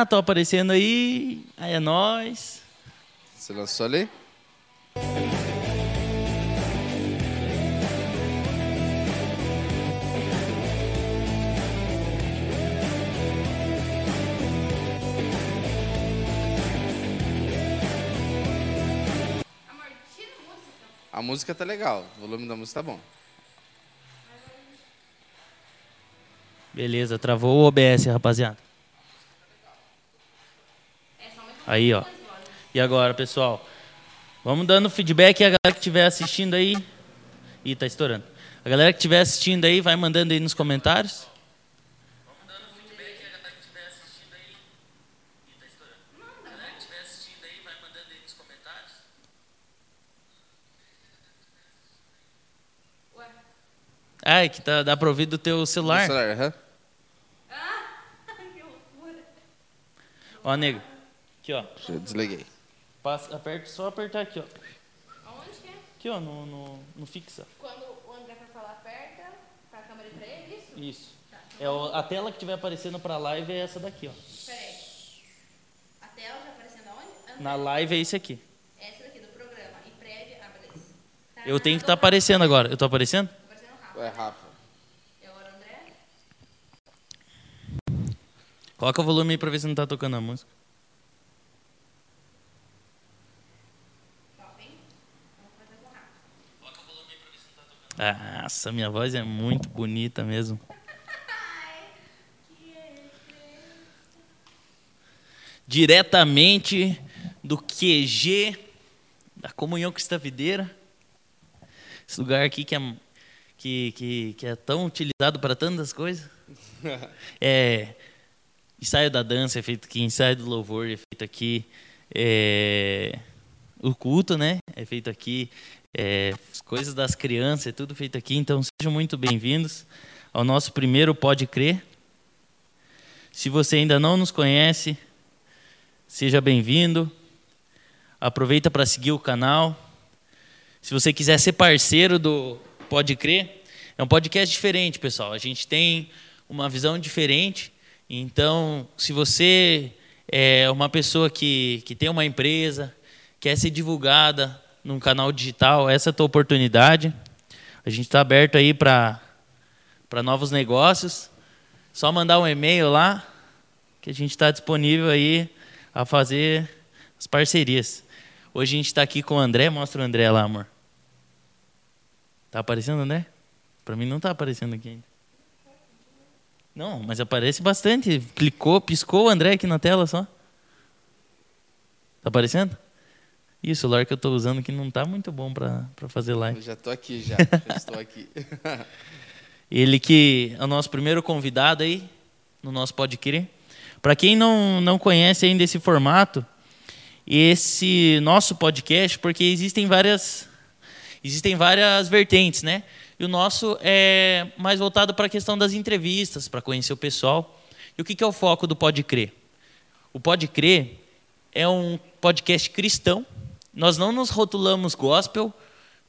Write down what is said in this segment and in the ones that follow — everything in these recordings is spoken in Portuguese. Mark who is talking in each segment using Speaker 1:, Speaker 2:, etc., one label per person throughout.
Speaker 1: Ah, tô aparecendo aí. Aí é nós.
Speaker 2: Você lançou ali? A música tá legal, o volume da música tá bom.
Speaker 1: Beleza, travou o OBS, rapaziada. Aí, ó. E agora, pessoal? Vamos dando feedback a galera que estiver assistindo aí. Ih, tá estourando. A galera que estiver assistindo aí, vai mandando aí nos comentários. Ah, é que tá, dá pra ouvir do teu celular.
Speaker 2: No celular, aham.
Speaker 1: Ó, nego. Aqui, ó.
Speaker 2: Já desliguei.
Speaker 1: Passa, aperta, só apertar aqui, ó.
Speaker 3: Aonde que é?
Speaker 1: Aqui, ó, no, no, no fixa.
Speaker 3: Quando o André for falar, aperta pra câmera ir pra ele, isso?
Speaker 1: Isso. É o- a tela que estiver aparecendo pra live é essa daqui, ó.
Speaker 3: Peraí. A tela tá aparecendo aonde? André.
Speaker 1: Na live é esse aqui.
Speaker 3: Essa daqui do programa. E prévia. Ah, beleza. Tá
Speaker 1: Eu tenho que estar
Speaker 3: tá
Speaker 1: aparecendo agora. Eu tô aparecendo?
Speaker 3: Tá aparecendo rápido.
Speaker 2: É, Rafa.
Speaker 3: Agora o André?
Speaker 1: Coloca o volume aí pra ver se não tá tocando a música.
Speaker 3: Top, hein? Vamos fazer com o Rafa.
Speaker 1: Nossa, minha voz é muito bonita mesmo. Diretamente do QG da Comunhão Cristã Videira. Esse lugar aqui que é, que, que, que é tão utilizado para tantas coisas. É, ensaio da dança é feito aqui, ensaio do louvor é feito aqui. é, o culto, né? É feito aqui. É, as coisas das crianças, é tudo feito aqui. Então sejam muito bem-vindos ao nosso primeiro Pode Crer. Se você ainda não nos conhece, seja bem-vindo. Aproveita para seguir o canal. Se você quiser ser parceiro do Pode Crer, é um podcast diferente, pessoal. A gente tem uma visão diferente. Então, se você é uma pessoa que, que tem uma empresa, quer ser divulgada num canal digital, essa é a tua oportunidade. A gente está aberto aí para novos negócios. Só mandar um e-mail lá, que a gente está disponível aí a fazer as parcerias. Hoje a gente está aqui com o André. Mostra o André lá, amor. Tá aparecendo, André? Para mim não tá aparecendo aqui ainda. Não, mas aparece bastante. Clicou, piscou o André aqui na tela só. Tá aparecendo? E o celular que eu estou usando que não tá muito bom para fazer live.
Speaker 2: Eu já tô aqui, já. já estou aqui.
Speaker 1: Ele que é o nosso primeiro convidado aí no nosso Pode Crer. Para quem não, não conhece ainda esse formato, esse nosso podcast, porque existem várias existem várias vertentes, né? E o nosso é mais voltado para a questão das entrevistas, para conhecer o pessoal. E o que que é o foco do Pode Crer? O Pode Crer é um podcast cristão. Nós não nos rotulamos gospel,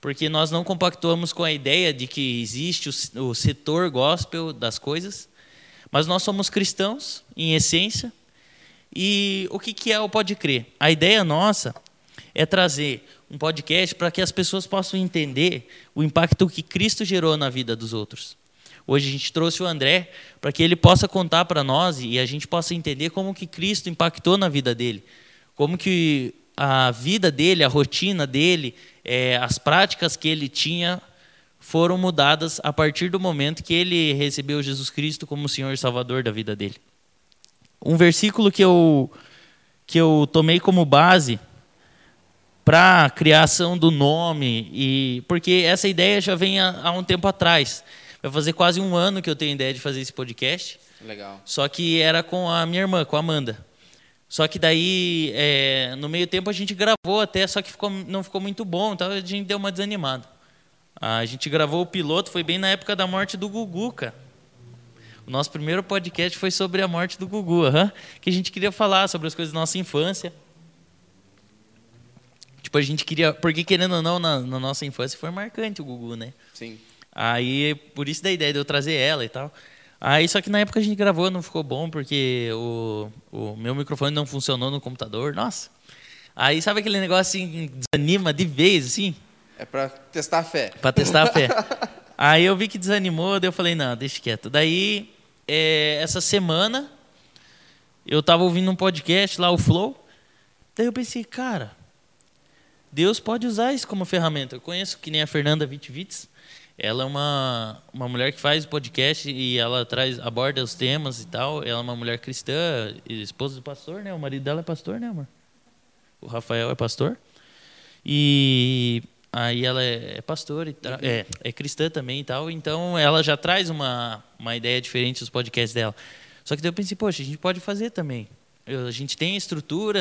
Speaker 1: porque nós não compactuamos com a ideia de que existe o, o setor gospel das coisas, mas nós somos cristãos, em essência. E o que, que é o Pode Crer? A ideia nossa é trazer um podcast para que as pessoas possam entender o impacto que Cristo gerou na vida dos outros. Hoje a gente trouxe o André para que ele possa contar para nós e a gente possa entender como que Cristo impactou na vida dele, como que a vida dele, a rotina dele, é, as práticas que ele tinha foram mudadas a partir do momento que ele recebeu Jesus Cristo como Senhor e Salvador da vida dele. Um versículo que eu que eu tomei como base para a criação do nome e porque essa ideia já vem há, há um tempo atrás. Vai fazer quase um ano que eu tenho ideia de fazer esse podcast.
Speaker 2: Legal.
Speaker 1: Só que era com a minha irmã, com a Amanda. Só que daí, é, no meio tempo, a gente gravou até, só que ficou, não ficou muito bom, então a gente deu uma desanimada. A gente gravou o piloto, foi bem na época da morte do Gugu, cara. O nosso primeiro podcast foi sobre a morte do Gugu, que a gente queria falar sobre as coisas da nossa infância. Tipo, a gente queria. Porque, querendo ou não, na, na nossa infância foi marcante o Gugu, né?
Speaker 2: Sim.
Speaker 1: Aí, por isso da ideia de eu trazer ela e tal. Aí, só que na época a gente gravou, não ficou bom, porque o, o meu microfone não funcionou no computador. Nossa. Aí, sabe aquele negócio assim, que desanima de vez, assim?
Speaker 2: É pra testar a fé.
Speaker 1: Pra testar a fé. Aí eu vi que desanimou, daí eu falei, não, deixa quieto. Daí, é, essa semana, eu tava ouvindo um podcast lá, o Flow. Daí eu pensei, cara, Deus pode usar isso como ferramenta. Eu conheço que nem a Fernanda Vitvitz. Ela é uma, uma mulher que faz podcast e ela traz aborda os temas e tal. Ela é uma mulher cristã, esposa do pastor, né? O marido dela é pastor, né, amor? O Rafael é pastor. E aí ela é, é pastora, é, é cristã também e tal. Então ela já traz uma, uma ideia diferente dos podcasts dela. Só que daí eu pensei, poxa, a gente pode fazer também. Eu- a gente tem estrutura,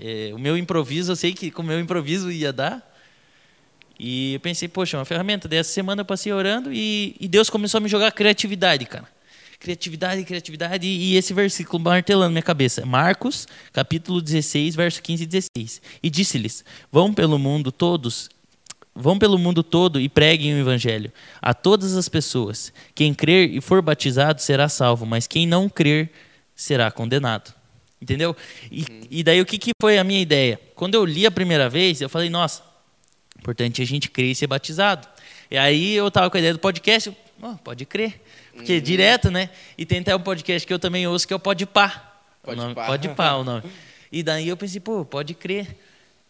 Speaker 1: é, o meu improviso, eu sei que com o meu improviso ia dar. E eu pensei, poxa, uma ferramenta. Dessa semana eu passei orando e, e Deus começou a me jogar criatividade, cara. Criatividade, criatividade. E esse versículo martelando na minha cabeça. Marcos, capítulo 16, verso 15 e 16. E disse-lhes: Vão pelo mundo todos, vão pelo mundo todo e preguem o evangelho a todas as pessoas. Quem crer e for batizado será salvo, mas quem não crer será condenado. Entendeu? E, e daí o que, que foi a minha ideia? Quando eu li a primeira vez, eu falei, nossa, importante a gente crer e ser batizado. E aí eu tava com a ideia do podcast, eu, "Ó, pode crer. Porque direto, né? E tem até um podcast que eu também ouço que é o Pode Pá.
Speaker 2: Pode
Speaker 1: o nome,
Speaker 2: Pá.
Speaker 1: Pode Pá o nome. E daí eu pensei, pô, pode crer.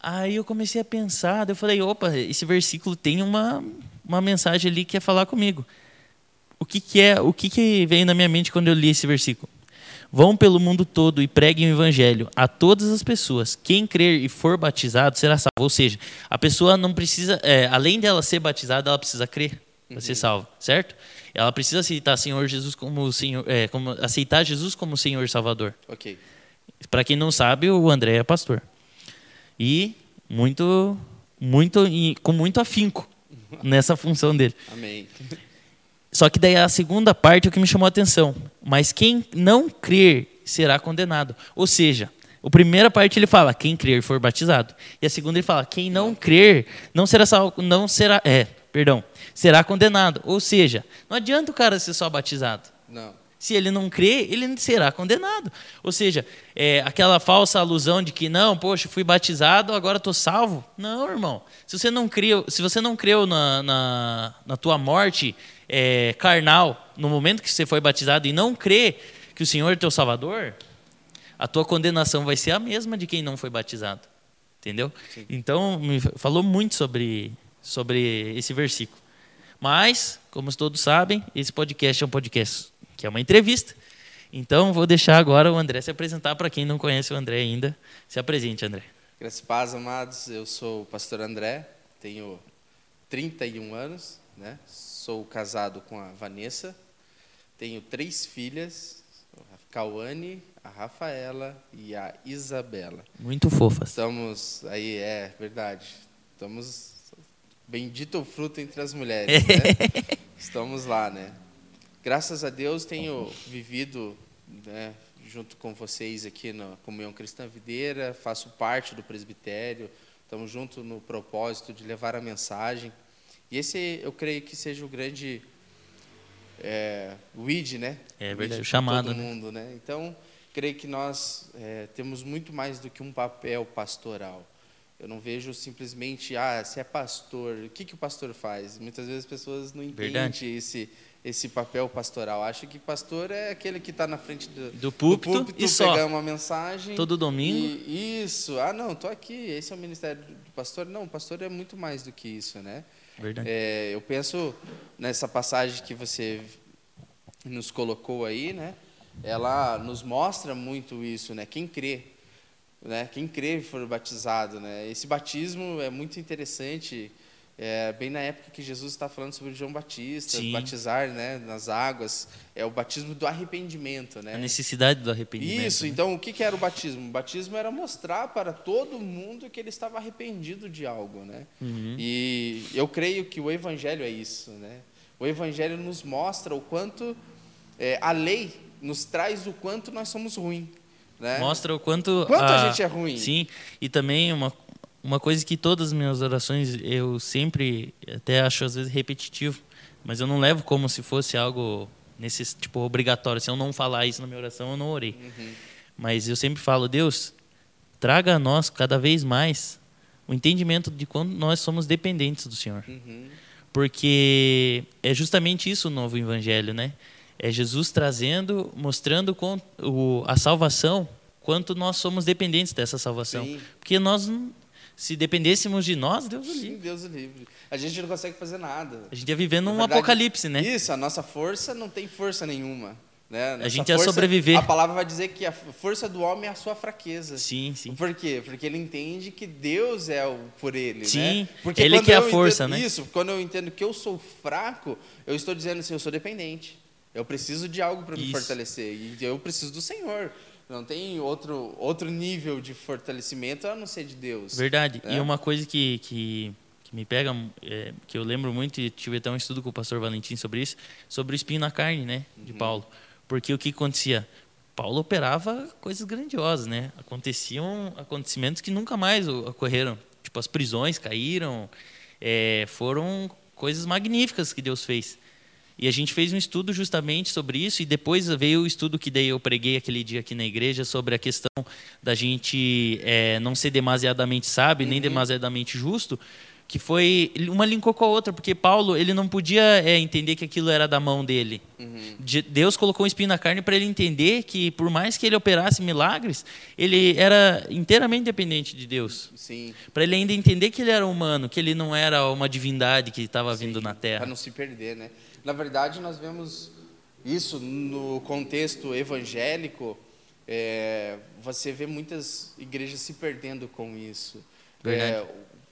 Speaker 1: Aí eu comecei a pensar, eu falei, opa, esse versículo tem uma, uma mensagem ali que quer falar comigo. O que, que é, o que, que veio na minha mente quando eu li esse versículo? Vão pelo mundo todo e preguem o evangelho a todas as pessoas. Quem crer e for batizado será salvo. Ou seja, a pessoa não precisa, é, além dela ser batizada, ela precisa crer para ser salva, certo? Ela precisa aceitar Senhor Jesus como o Senhor, é, como aceitar Jesus como Senhor e Salvador.
Speaker 2: Ok.
Speaker 1: Para quem não sabe, o André é pastor. E muito, muito, e com muito afinco nessa função dele.
Speaker 2: Amém.
Speaker 1: Só que daí a segunda parte é o que me chamou a atenção. Mas quem não crer será condenado. Ou seja, a primeira parte ele fala quem crer e for batizado. E a segunda ele fala quem não crer não será salvo, não será, é, perdão, será condenado. Ou seja, não adianta o cara ser só batizado.
Speaker 2: Não.
Speaker 1: Se ele não crê, ele será condenado. Ou seja, é, aquela falsa alusão de que não, poxa, fui batizado, agora estou salvo. Não, irmão. Se você não creu, se você não creu na, na, na tua morte é, carnal no momento que você foi batizado e não crê que o Senhor é teu Salvador, a tua condenação vai ser a mesma de quem não foi batizado. Entendeu? Então, me falou muito sobre, sobre esse versículo. Mas, como todos sabem, esse podcast é um podcast que é uma entrevista. Então, vou deixar agora o André se apresentar para quem não conhece o André ainda. Se apresente, André.
Speaker 2: Graças a paz, amados. Eu sou o pastor André, tenho 31 anos, né? Sou casado com a Vanessa, tenho três filhas, a Cauane, a Rafaela e a Isabela.
Speaker 1: Muito fofas.
Speaker 2: Estamos aí, é verdade. Estamos bendito o fruto entre as mulheres, né? Estamos lá, né? Graças a Deus tenho vivido, né, junto com vocês aqui na Comunhão Cristã Videira, faço parte do presbitério. Estamos juntos no propósito de levar a mensagem. E esse eu creio que seja o grande é, ID, né?
Speaker 1: É verdade, chamado,
Speaker 2: Todo
Speaker 1: né?
Speaker 2: mundo, né? Então, creio que nós é, temos muito mais do que um papel pastoral. Eu não vejo simplesmente, ah, se é pastor, o que, que o pastor faz? Muitas vezes as pessoas não entendem
Speaker 1: Verdade.
Speaker 2: esse, esse papel pastoral. Acham que pastor é aquele que está na frente do,
Speaker 1: Do púlpito e só.
Speaker 2: pegar uma mensagem.
Speaker 1: Todo domingo.
Speaker 2: E, isso. Ah, não, estou aqui. Esse é o ministério do pastor. Não, o pastor é muito mais do que isso, né?
Speaker 1: Verdade.
Speaker 2: É, eu penso nessa passagem que você nos colocou aí, né? Ela nos mostra muito isso, né? Quem crê, né? Quem crê for batizado, né? Esse batismo é muito interessante. É, bem na época que Jesus está falando sobre João Batista,
Speaker 1: Sim.
Speaker 2: batizar, né? Nas águas, é o batismo do arrependimento,
Speaker 1: A
Speaker 2: né?
Speaker 1: necessidade do arrependimento.
Speaker 2: Isso,
Speaker 1: né?
Speaker 2: então o que que era o batismo? O batismo era mostrar para todo mundo que ele estava arrependido de algo, né?
Speaker 1: Uhum.
Speaker 2: E eu creio que o evangelho é isso, né? O evangelho nos mostra o quanto é, a lei nos traz o quanto nós somos ruins, né?
Speaker 1: Mostra o quanto.
Speaker 2: Quanto a gente é ruim.
Speaker 1: Sim, e também uma, uma coisa que todas as minhas orações eu sempre até acho às vezes repetitivo, mas eu não levo como se fosse algo nesse tipo obrigatório. Se eu não falar isso na minha oração, eu não orei. Mas eu sempre falo, Deus, traga a nós cada vez mais o entendimento de quando nós somos dependentes do Senhor.
Speaker 2: Uhum.
Speaker 1: Porque é justamente isso o novo evangelho, né? É Jesus trazendo, mostrando a salvação, quanto nós somos dependentes dessa salvação.
Speaker 2: Sim.
Speaker 1: Porque nós, se dependêssemos de nós, Deus o
Speaker 2: Sim,
Speaker 1: livre.
Speaker 2: Deus o livre. A gente não consegue fazer nada.
Speaker 1: A gente ia vivendo
Speaker 2: Na
Speaker 1: um
Speaker 2: verdade,
Speaker 1: apocalipse, né?
Speaker 2: Isso, a nossa força não tem força nenhuma. Né? Nossa
Speaker 1: gente ia
Speaker 2: força-
Speaker 1: sobreviver.
Speaker 2: A palavra vai dizer que a força do homem é a sua fraqueza.
Speaker 1: Sim, sim.
Speaker 2: Por quê? Porque ele entende que Deus é o por ele,
Speaker 1: Sim,
Speaker 2: né? Porque
Speaker 1: ele que é a força, né?
Speaker 2: Isso, quando eu entendo que eu sou fraco, eu estou dizendo assim, eu sou dependente. Eu preciso de algo para me fortalecer e eu preciso do Senhor. Não tem outro outro nível de fortalecimento a não ser de Deus.
Speaker 1: Verdade.
Speaker 2: É.
Speaker 1: E uma coisa que, que, que me pega, é, que eu lembro muito, e tive até um estudo com o pastor Valentim sobre isso, sobre o espinho na carne, né, de
Speaker 2: Uhum.
Speaker 1: Paulo. Porque o que acontecia? Paulo operava coisas grandiosas, né? Aconteciam acontecimentos que nunca mais ocorreram. Tipo, as prisões caíram, é, foram coisas magníficas que Deus fez. E a gente fez um estudo justamente sobre isso, e depois veio o estudo que daí eu preguei aquele dia aqui na igreja sobre a questão da gente é, não ser demasiadamente sábio, nem demasiadamente justo, que foi uma linkou com a outra, porque Paulo ele não podia é, entender que aquilo era da mão dele. De- Deus colocou um espinho na carne para ele entender que por mais que ele operasse milagres, ele era inteiramente dependente de Deus. Para ele ainda entender que ele era humano, que ele não era uma divindade que estava vindo na
Speaker 2: Para
Speaker 1: Terra.
Speaker 2: não se perder, né? Na verdade, nós vemos isso no contexto evangélico. é, você vê muitas igrejas se perdendo com isso. É,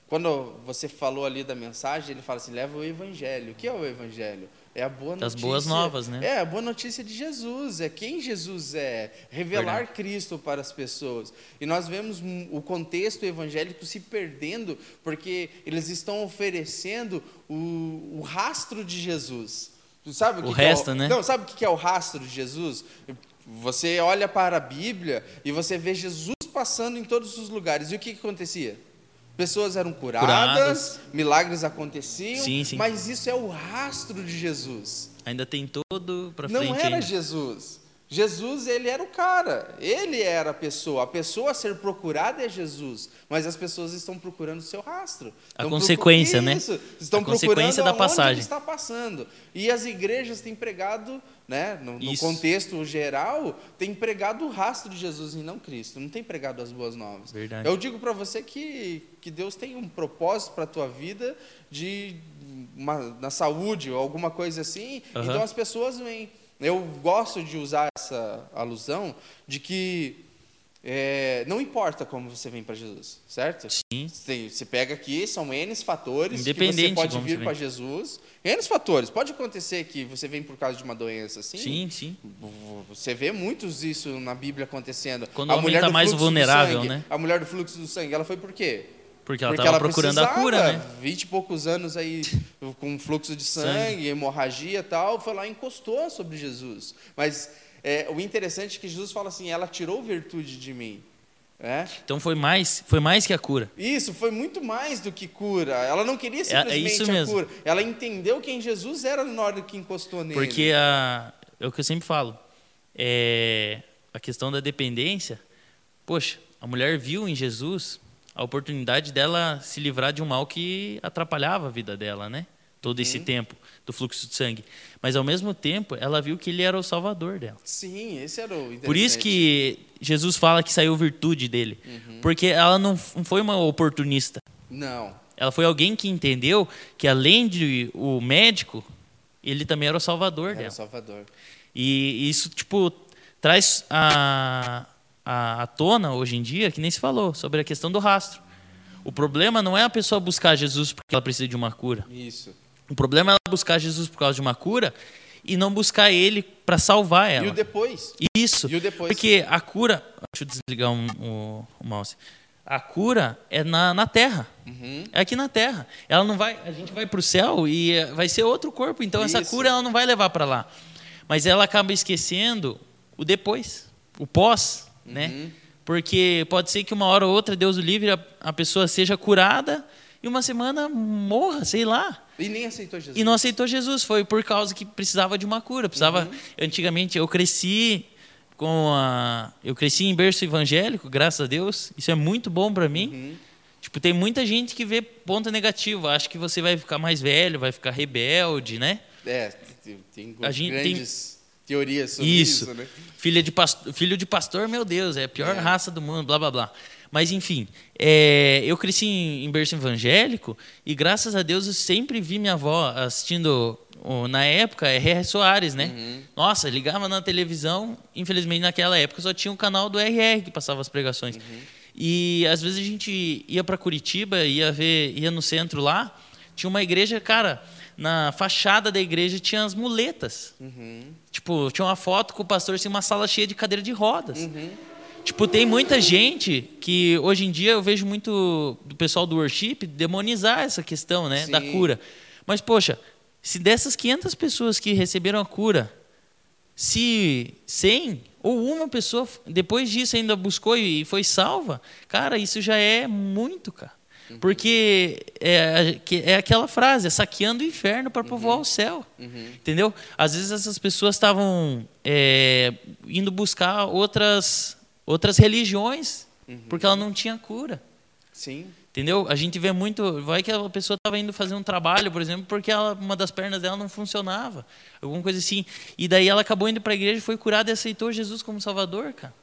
Speaker 2: quando você falou ali da mensagem, ele fala assim: leva o evangelho. O que é o evangelho? É a boa
Speaker 1: Das
Speaker 2: notícia.
Speaker 1: boas novas, né?
Speaker 2: É a boa notícia de Jesus. É quem Jesus é. Revelar
Speaker 1: Verdade.
Speaker 2: Cristo para as pessoas. E nós vemos o contexto evangélico se perdendo porque eles estão oferecendo o, o rastro de Jesus. Sabe o,
Speaker 1: O
Speaker 2: que que é
Speaker 1: resto, né?
Speaker 2: Não, sabe o que é o rastro de Jesus? Você olha para a Bíblia e você vê Jesus passando em todos os lugares. E o que, que acontecia? Pessoas eram curadas,
Speaker 1: Curadas.
Speaker 2: milagres aconteciam,
Speaker 1: Sim, sim.
Speaker 2: mas isso é o rastro de Jesus.
Speaker 1: Ainda tem todo para
Speaker 2: Não
Speaker 1: frente
Speaker 2: era
Speaker 1: ainda.
Speaker 2: Jesus. Jesus, ele era o cara. Ele era a pessoa. A pessoa a ser procurada é Jesus. Mas as pessoas estão procurando o seu rastro.
Speaker 1: A
Speaker 2: Estão
Speaker 1: consequência, né?
Speaker 2: Isso. Estão
Speaker 1: A consequência da passagem.
Speaker 2: ele está passando. E as igrejas têm pregado, né, no, no contexto geral, têm pregado o rastro de Jesus e não Cristo. Não tem pregado as boas novas.
Speaker 1: Verdade.
Speaker 2: Eu digo para você que, que Deus tem um propósito para a tua vida de uma- na saúde ou alguma coisa assim.
Speaker 1: Aham.
Speaker 2: Então as pessoas vêm. Eu gosto de usar essa alusão de que é, não importa como você vem para Jesus, certo?
Speaker 1: Sim.
Speaker 2: Você, você pega aqui, são N fatores que você pode vir para. Jesus. N fatores. Pode acontecer que você vem por causa de uma doença assim.
Speaker 1: Sim, sim.
Speaker 2: Você vê muitos isso na Bíblia acontecendo.
Speaker 1: Quando o homem tá
Speaker 2: do
Speaker 1: mais vulnerável,
Speaker 2: sangue,
Speaker 1: né?
Speaker 2: A mulher do fluxo do sangue, ela foi por quê?
Speaker 1: Porque ela estava procurando a cura, né?
Speaker 2: Vinte e poucos anos aí com fluxo de sangue, hemorragia e tal, foi lá e encostou sobre Jesus. Mas é, o interessante é que Jesus fala assim, ela tirou virtude de mim. É?
Speaker 1: Então foi mais, foi mais que a cura.
Speaker 2: Isso foi muito mais do que cura. Ela não queria
Speaker 1: é
Speaker 2: simplesmente
Speaker 1: isso
Speaker 2: a
Speaker 1: mesmo.
Speaker 2: cura. Ela entendeu quem Jesus era na hora que encostou nele.
Speaker 1: Porque a, é o que eu sempre falo. É, a questão da dependência. Poxa, a mulher viu em Jesus a oportunidade dela se livrar de um mal que atrapalhava a vida dela, né? Todo esse tempo do fluxo de sangue. Mas ao mesmo tempo, ela viu que ele era o salvador dela.
Speaker 2: Sim, esse era o.
Speaker 1: Por isso que Jesus fala que saiu virtude dele.
Speaker 2: Uhum.
Speaker 1: Porque ela não foi uma oportunista.
Speaker 2: Não.
Speaker 1: Ela foi alguém que entendeu que além de o médico, ele também era o salvador
Speaker 2: Era
Speaker 1: dela.
Speaker 2: o Salvador.
Speaker 1: E isso, tipo, traz a, a, à tona hoje em dia, que nem se falou, sobre a questão do rastro. O problema não é a pessoa buscar Jesus porque ela precisa de uma cura.
Speaker 2: Isso.
Speaker 1: O problema é ela buscar Jesus por causa de uma cura e não buscar ele para salvar ela.
Speaker 2: E o depois?
Speaker 1: Isso.
Speaker 2: E o depois?
Speaker 1: Porque a cura. Deixa eu desligar um- o, o mouse. A cura é na, na terra.
Speaker 2: Uhum.
Speaker 1: É aqui na terra. Ela não vai. A gente vai para o céu e vai ser outro corpo. Então essa
Speaker 2: Isso.
Speaker 1: cura ela não vai levar para lá. Mas ela acaba esquecendo o depois, o pós, né?
Speaker 2: Uhum.
Speaker 1: Porque pode ser que uma hora ou outra, Deus o livre, a, a pessoa seja curada e uma semana morra, sei lá.
Speaker 2: E nem aceitou Jesus.
Speaker 1: E não aceitou Jesus. Foi por causa que precisava de uma cura. Precisava. Antigamente eu cresci com a. Eu cresci em berço evangélico, graças a Deus. Isso é muito bom para mim. Tipo, tem muita gente que vê ponto negativo. Acha que você vai ficar mais velho, vai ficar rebelde, né?
Speaker 2: É, tem, tem
Speaker 1: A gente tem-
Speaker 2: grandes teorias sobre
Speaker 1: Isso.
Speaker 2: isso, né?
Speaker 1: Filha de pastor, filho de pastor, meu Deus, é a pior
Speaker 2: É.
Speaker 1: raça do mundo, blá blá blá. Mas enfim, é, eu cresci em, em berço evangélico e graças a Deus eu sempre vi minha avó assistindo, na época, é R.R. Soares, né?
Speaker 2: Uhum.
Speaker 1: Nossa, ligava na televisão, infelizmente naquela época só tinha um canal do RR que passava as pregações.
Speaker 2: Uhum.
Speaker 1: E às vezes a gente ia para Curitiba, ia ver, ia no centro lá, tinha uma igreja, cara, na fachada da igreja tinha as muletas.
Speaker 2: Uhum.
Speaker 1: Tipo, tinha uma foto com o pastor assim, uma sala cheia de cadeira de rodas. Tipo, tem muita gente que hoje em dia eu vejo muito do pessoal do worship demonizar essa questão, né, da
Speaker 2: Sim.
Speaker 1: cura. Mas poxa, se dessas 500 pessoas que receberam a cura, se 100 ou uma pessoa depois disso ainda buscou e foi salva, cara, isso já é muito, cara. Porque é, é aquela frase, é saqueando o inferno para povoar o céu. Entendeu? Às vezes essas pessoas estavam é, indo buscar outras, outras religiões porque ela não tinha cura.
Speaker 2: Sim.
Speaker 1: Entendeu? A gente vê muito. Vai que a pessoa estava indo fazer um trabalho, por exemplo, porque ela, uma das pernas dela não funcionava. Alguma coisa assim. E daí ela acabou indo para a igreja, foi curada e aceitou Jesus como Salvador, cara.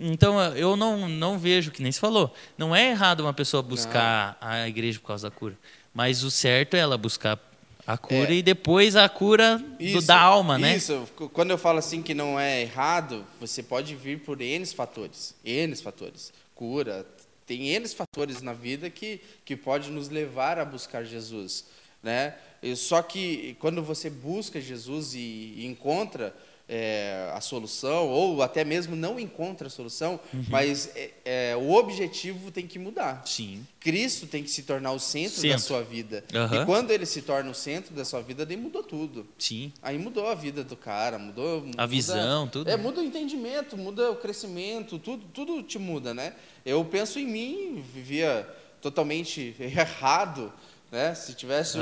Speaker 1: Então eu não, não vejo, que nem se falou, não é errado uma pessoa buscar a igreja por causa da cura. Mas o certo é ela buscar a cura
Speaker 2: É.
Speaker 1: e depois a cura do- da alma, né?
Speaker 2: Isso, quando eu falo assim que não é errado, você pode vir por N fatores. N fatores. Cura, tem N fatores na vida que, que pode nos levar a buscar Jesus. Né? Só que quando você busca Jesus e, e encontra é, a solução, ou até mesmo não encontra a solução,
Speaker 1: Uhum.
Speaker 2: mas é, é, o objetivo tem que mudar.
Speaker 1: Sim.
Speaker 2: Cristo tem que se tornar o centro, da
Speaker 1: Centro.
Speaker 2: sua vida.
Speaker 1: Aham.
Speaker 2: E quando ele se torna o centro da sua vida, daí mudou tudo.
Speaker 1: Sim.
Speaker 2: Aí mudou a vida do cara, mudou
Speaker 1: A
Speaker 2: muda-
Speaker 1: visão, tudo.
Speaker 2: É, muda o entendimento, muda o crescimento, tudo, tudo te muda, né? Eu penso em mim, vivia totalmente errado, né? Se tivesse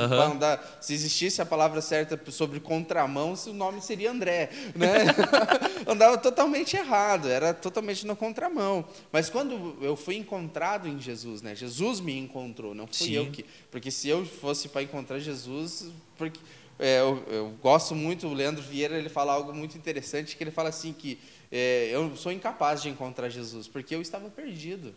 Speaker 2: se existisse a palavra certa sobre contramão, o nome seria André, né? Andava totalmente errado, era totalmente na contramão. Mas quando eu fui encontrado em Jesus, né? Jesus me encontrou, não fui
Speaker 1: Sim.
Speaker 2: eu que, porque se eu fosse para encontrar Jesus, porque é, eu, eu gosto muito, o Leandro Vieira, ele fala algo muito interessante, que ele fala assim que é, eu sou incapaz de encontrar Jesus, porque eu estava perdido.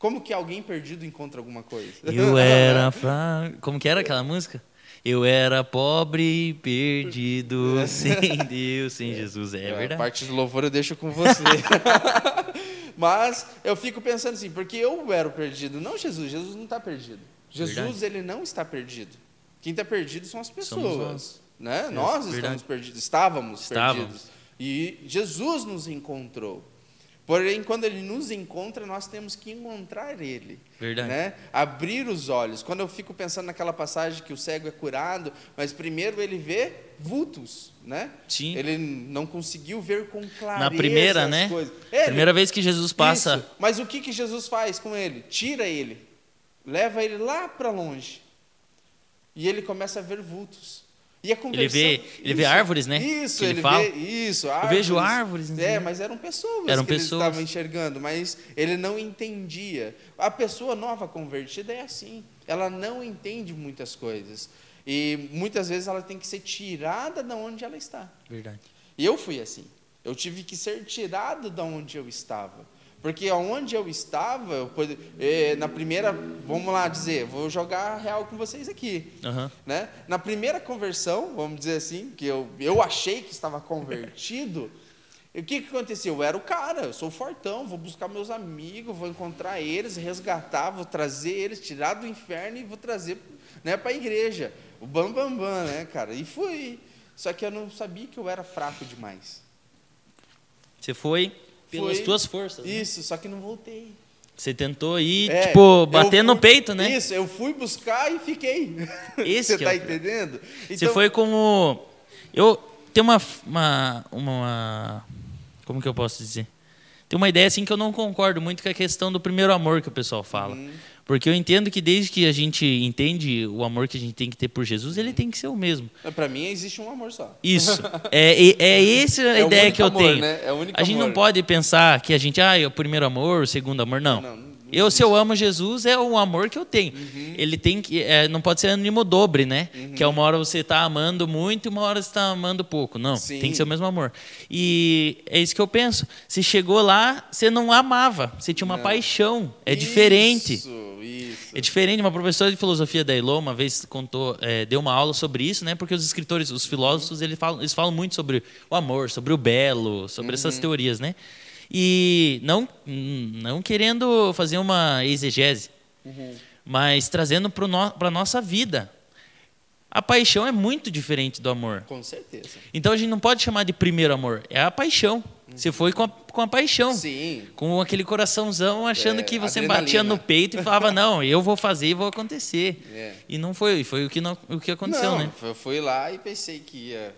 Speaker 2: Como que alguém perdido encontra alguma coisa?
Speaker 1: Eu era fraco. Como que era aquela música? Eu era pobre e perdido, sem Deus, sem Jesus. É
Speaker 2: A
Speaker 1: verdade.
Speaker 2: parte de louvor eu deixo com você. Mas eu fico pensando assim, porque eu era o perdido, não Jesus. Jesus não está perdido. Jesus,
Speaker 1: Verdade.
Speaker 2: ele não está perdido. Quem está perdido são as pessoas.
Speaker 1: nós.
Speaker 2: Né?
Speaker 1: É,
Speaker 2: nós
Speaker 1: verdade.
Speaker 2: estamos perdidos, estávamos,
Speaker 1: Estávamos.
Speaker 2: perdidos. E Jesus nos encontrou. Porém, quando ele nos encontra, nós temos que encontrar ele.
Speaker 1: Verdade.
Speaker 2: Né? Abrir os olhos. Quando eu fico pensando naquela passagem que o cego é curado, mas primeiro ele vê vultos, né?
Speaker 1: Sim.
Speaker 2: Ele não conseguiu ver com clareza
Speaker 1: Na primeira,
Speaker 2: as
Speaker 1: né?
Speaker 2: coisas. É,
Speaker 1: Primeira
Speaker 2: ele-
Speaker 1: vez que Jesus passa.
Speaker 2: Isso. Mas o que, que Jesus faz com ele? Tira ele, leva ele lá para longe. E ele começa a ver vultos.
Speaker 1: Ele vê- ele vê árvores, né?
Speaker 2: Isso,
Speaker 1: ele
Speaker 2: ele,
Speaker 1: fala.
Speaker 2: vê isso,
Speaker 1: Eu
Speaker 2: árvores.
Speaker 1: vejo árvores.
Speaker 2: É, mas eram pessoas
Speaker 1: Eram
Speaker 2: que
Speaker 1: pessoas.
Speaker 2: ele estava enxergando, mas ele não entendia. A pessoa nova convertida é assim, ela não entende muitas coisas. E muitas vezes ela tem que ser tirada da onde ela está.
Speaker 1: Verdade.
Speaker 2: E eu fui assim. Eu tive que ser tirado da onde eu estava. Porque aonde eu estava, eu eh, na primeira, vamos lá dizer, vou jogar real com vocês aqui.
Speaker 1: Aham.
Speaker 2: Né? Na primeira conversão, vamos dizer assim, que eu, eu achei que estava convertido, o que, que aconteceu? Eu era o cara, eu sou o fortão, vou buscar meus amigos, vou encontrar eles, resgatar, vou trazer eles, tirar do inferno e vou trazer né, para a igreja. O bam, bam, bam, né, cara? E fui. Só que eu não sabia que eu era fraco demais.
Speaker 1: Você foi pelas
Speaker 2: Fui.
Speaker 1: tuas forças. né?
Speaker 2: Isso, só que não voltei.
Speaker 1: Você tentou ir,
Speaker 2: É,
Speaker 1: tipo, bater no
Speaker 2: fui-
Speaker 1: peito, né?
Speaker 2: Isso, eu fui buscar e fiquei.
Speaker 1: Esse
Speaker 2: Você
Speaker 1: é
Speaker 2: tá
Speaker 1: pior.
Speaker 2: entendendo?
Speaker 1: Você foi como. Eu tenho uma, uma, uma. Como que eu posso dizer? Tem uma ideia assim que eu não concordo muito com a questão do primeiro amor que o pessoal fala.
Speaker 2: Uhum.
Speaker 1: Porque eu entendo que desde que a gente entende o amor que a gente tem que ter por Jesus, ele tem que ser o mesmo.
Speaker 2: Para mim existe um amor só.
Speaker 1: Isso. É, é, é essa a
Speaker 2: É
Speaker 1: ideia que eu
Speaker 2: amor,
Speaker 1: tenho.
Speaker 2: né? É o único
Speaker 1: a gente não
Speaker 2: amor.
Speaker 1: pode pensar que a gente, ah, é o primeiro amor, o segundo amor. Não.
Speaker 2: Não, não
Speaker 1: eu, se eu amo Jesus, é o amor que eu tenho.
Speaker 2: Uhum.
Speaker 1: Ele tem que. é, não pode ser ânimo dobre, né? Que é uma hora você está amando muito e uma hora você está amando pouco. Não.
Speaker 2: Sim.
Speaker 1: Tem que ser o mesmo amor. E é isso que eu penso. Se chegou lá, você não amava, você tinha uma
Speaker 2: Não.
Speaker 1: paixão. É diferente.
Speaker 2: Isso, isso.
Speaker 1: É diferente. Uma professora de filosofia da Elo uma vez contou, é, deu uma aula sobre isso, né? Porque os escritores, os filósofos, eles falam, eles falam muito sobre o amor, sobre o belo, sobre essas
Speaker 2: Uhum.
Speaker 1: teorias, né? E não, não querendo fazer uma exegese,
Speaker 2: Uhum.
Speaker 1: mas trazendo para no, a nossa vida. A paixão é muito diferente do amor.
Speaker 2: Com certeza.
Speaker 1: Então a gente não pode chamar de primeiro amor, é a paixão. Você foi com a, com a paixão
Speaker 2: Sim.
Speaker 1: com aquele coraçãozão achando
Speaker 2: É,
Speaker 1: que você
Speaker 2: adrenalina.
Speaker 1: batia no peito e falava não eu vou fazer e vou acontecer
Speaker 2: É.
Speaker 1: e não foi foi o que não, o que aconteceu
Speaker 2: não,
Speaker 1: né
Speaker 2: Eu fui lá e pensei que ia.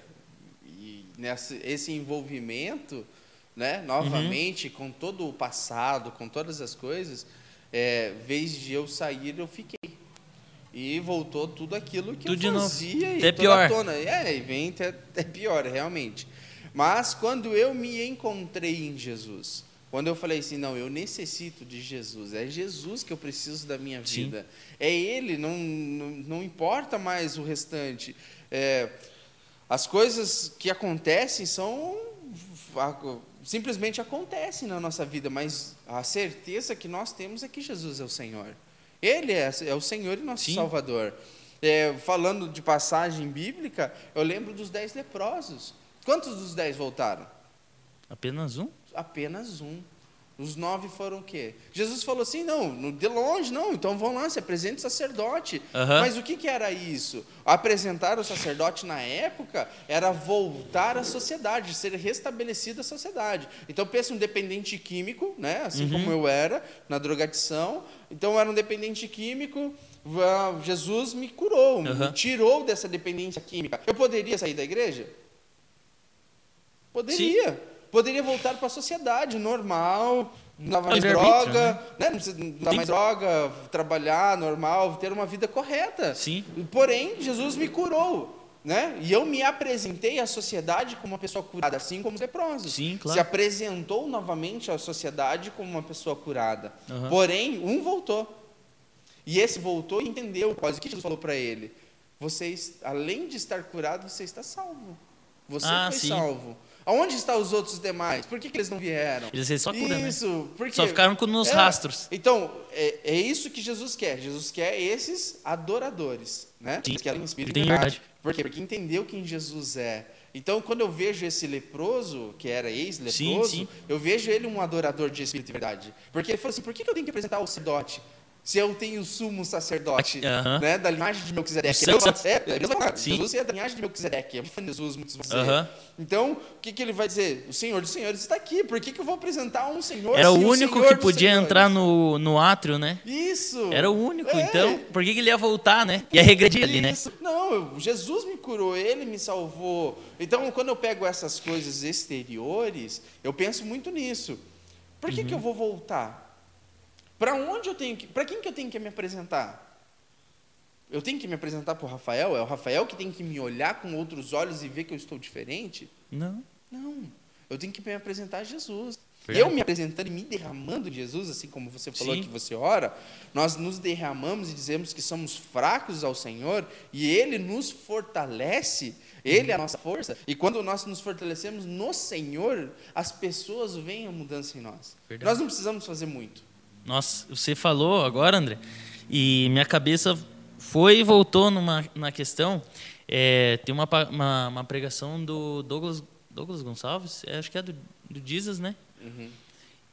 Speaker 2: E nessa, esse envolvimento, né, novamente,
Speaker 1: Uhum.
Speaker 2: com todo o passado, com todas as coisas, é, vez de eu sair, eu fiquei. E voltou tudo aquilo que
Speaker 1: Tudo
Speaker 2: eu fazia e
Speaker 1: Até
Speaker 2: toda
Speaker 1: pior.
Speaker 2: tona. É, e vem até, até pior, realmente. Mas quando eu me encontrei em Jesus, quando eu falei assim, não, eu necessito de Jesus, é Jesus que eu preciso da minha
Speaker 1: Sim.
Speaker 2: vida. É Ele, não, não, não importa mais o restante. É, as coisas que acontecem são simplesmente acontecem na nossa vida, mas a certeza que nós temos é que Jesus é o Senhor. Ele é, é o Senhor e nosso
Speaker 1: Sim.
Speaker 2: Salvador. É, falando de passagem bíblica, eu lembro dos dez leprosos. Quantos dos dez voltaram?
Speaker 1: apenas um
Speaker 2: Apenas um. Os nove foram o quê? Jesus falou assim: não, de longe, não, então vão lá, se apresente o sacerdote.
Speaker 1: Aham.
Speaker 2: Mas o que, que era isso? Apresentar o sacerdote na época era voltar à sociedade, ser restabelecida a sociedade. Então pensa um dependente químico, né? assim como eu era, na drogadição. Então eu era um dependente químico, ah, Jesus me curou, me
Speaker 1: Aham.
Speaker 2: tirou dessa dependência química. Eu poderia sair da igreja? Poderia. Poderia voltar para a sociedade normal, não dar mais droga, né? não dar
Speaker 1: Sim.
Speaker 2: mais droga, trabalhar normal, ter uma vida correta.
Speaker 1: Sim.
Speaker 2: Porém, Jesus me curou. Né? E eu me apresentei à sociedade como uma pessoa curada, assim como os leprosos.
Speaker 1: Sim, claro.
Speaker 2: Se apresentou novamente à sociedade como uma pessoa curada.
Speaker 1: Aham.
Speaker 2: Porém, um voltou. E esse voltou e entendeu quase o que Jesus falou para ele. Vocês, além de estar curado, você está salvo. Você
Speaker 1: Ah,
Speaker 2: foi
Speaker 1: sim.
Speaker 2: salvo. Aonde estão os outros demais? Por que, que eles não vieram?
Speaker 1: Eles só curam, né?
Speaker 2: Isso, porque
Speaker 1: Só ficaram com- nos rastros.
Speaker 2: Então, é, é isso que Jesus quer. Jesus quer esses adoradores, né?
Speaker 1: Sim,
Speaker 2: que em espírito
Speaker 1: tem
Speaker 2: verdade.
Speaker 1: verdade.
Speaker 2: Por quê? Porque entendeu quem Jesus é. Então, quando eu vejo esse leproso, que era ex-leproso, eu vejo ele um adorador de espírito e verdade. Porque ele falou assim: por que que eu tenho que apresentar o sacerdote? Se eu tenho o sumo sacerdote,
Speaker 1: Aham.
Speaker 2: né, da linhagem de Melquisedeque.
Speaker 1: O sac-
Speaker 2: É, é, vai falar,
Speaker 1: Sim.
Speaker 2: Jesus é da linhagem de Melquisedeque. É de Jesus, muitos vão dizer.
Speaker 1: Aham.
Speaker 2: Então, o que, que ele vai dizer? O Senhor dos Senhores está aqui. Por que, que eu vou apresentar um Senhor
Speaker 1: era o único
Speaker 2: Senhor
Speaker 1: que podia
Speaker 2: Senhores?
Speaker 1: entrar no, no átrio né
Speaker 2: Isso.
Speaker 1: era o único
Speaker 2: É.
Speaker 1: então por que, que ele ia voltar né ia regredir ali né.
Speaker 2: Não, eu- Jesus me curou, ele me salvou. Então, quando eu pego essas coisas exteriores, eu penso muito nisso. Por que,
Speaker 1: Uhum.
Speaker 2: que eu vou voltar? Para onde eu tenho que. Para quem que eu tenho que me apresentar? Eu tenho que me apresentar para o Rafael? É o Rafael que tem que me olhar com outros olhos e ver que eu estou diferente?
Speaker 1: não
Speaker 2: Não. Eu tenho que me apresentar a Jesus.
Speaker 1: Verdade.
Speaker 2: Eu me apresentando e me derramando de Jesus, assim como você falou
Speaker 1: Sim.
Speaker 2: que você ora, nós nos derramamos e dizemos que somos fracos ao Senhor e Ele nos fortalece, Ele é a nossa força. E quando nós nos fortalecemos no Senhor, as pessoas veem a mudança em nós.
Speaker 1: Verdade.
Speaker 2: Nós não precisamos fazer muito.
Speaker 1: Nossa, você falou agora, André, e minha cabeça foi e voltou numa, na questão. É, tem uma, uma, uma pregação do Douglas, Douglas Gonçalves, é, acho que é do, do Jesus, né?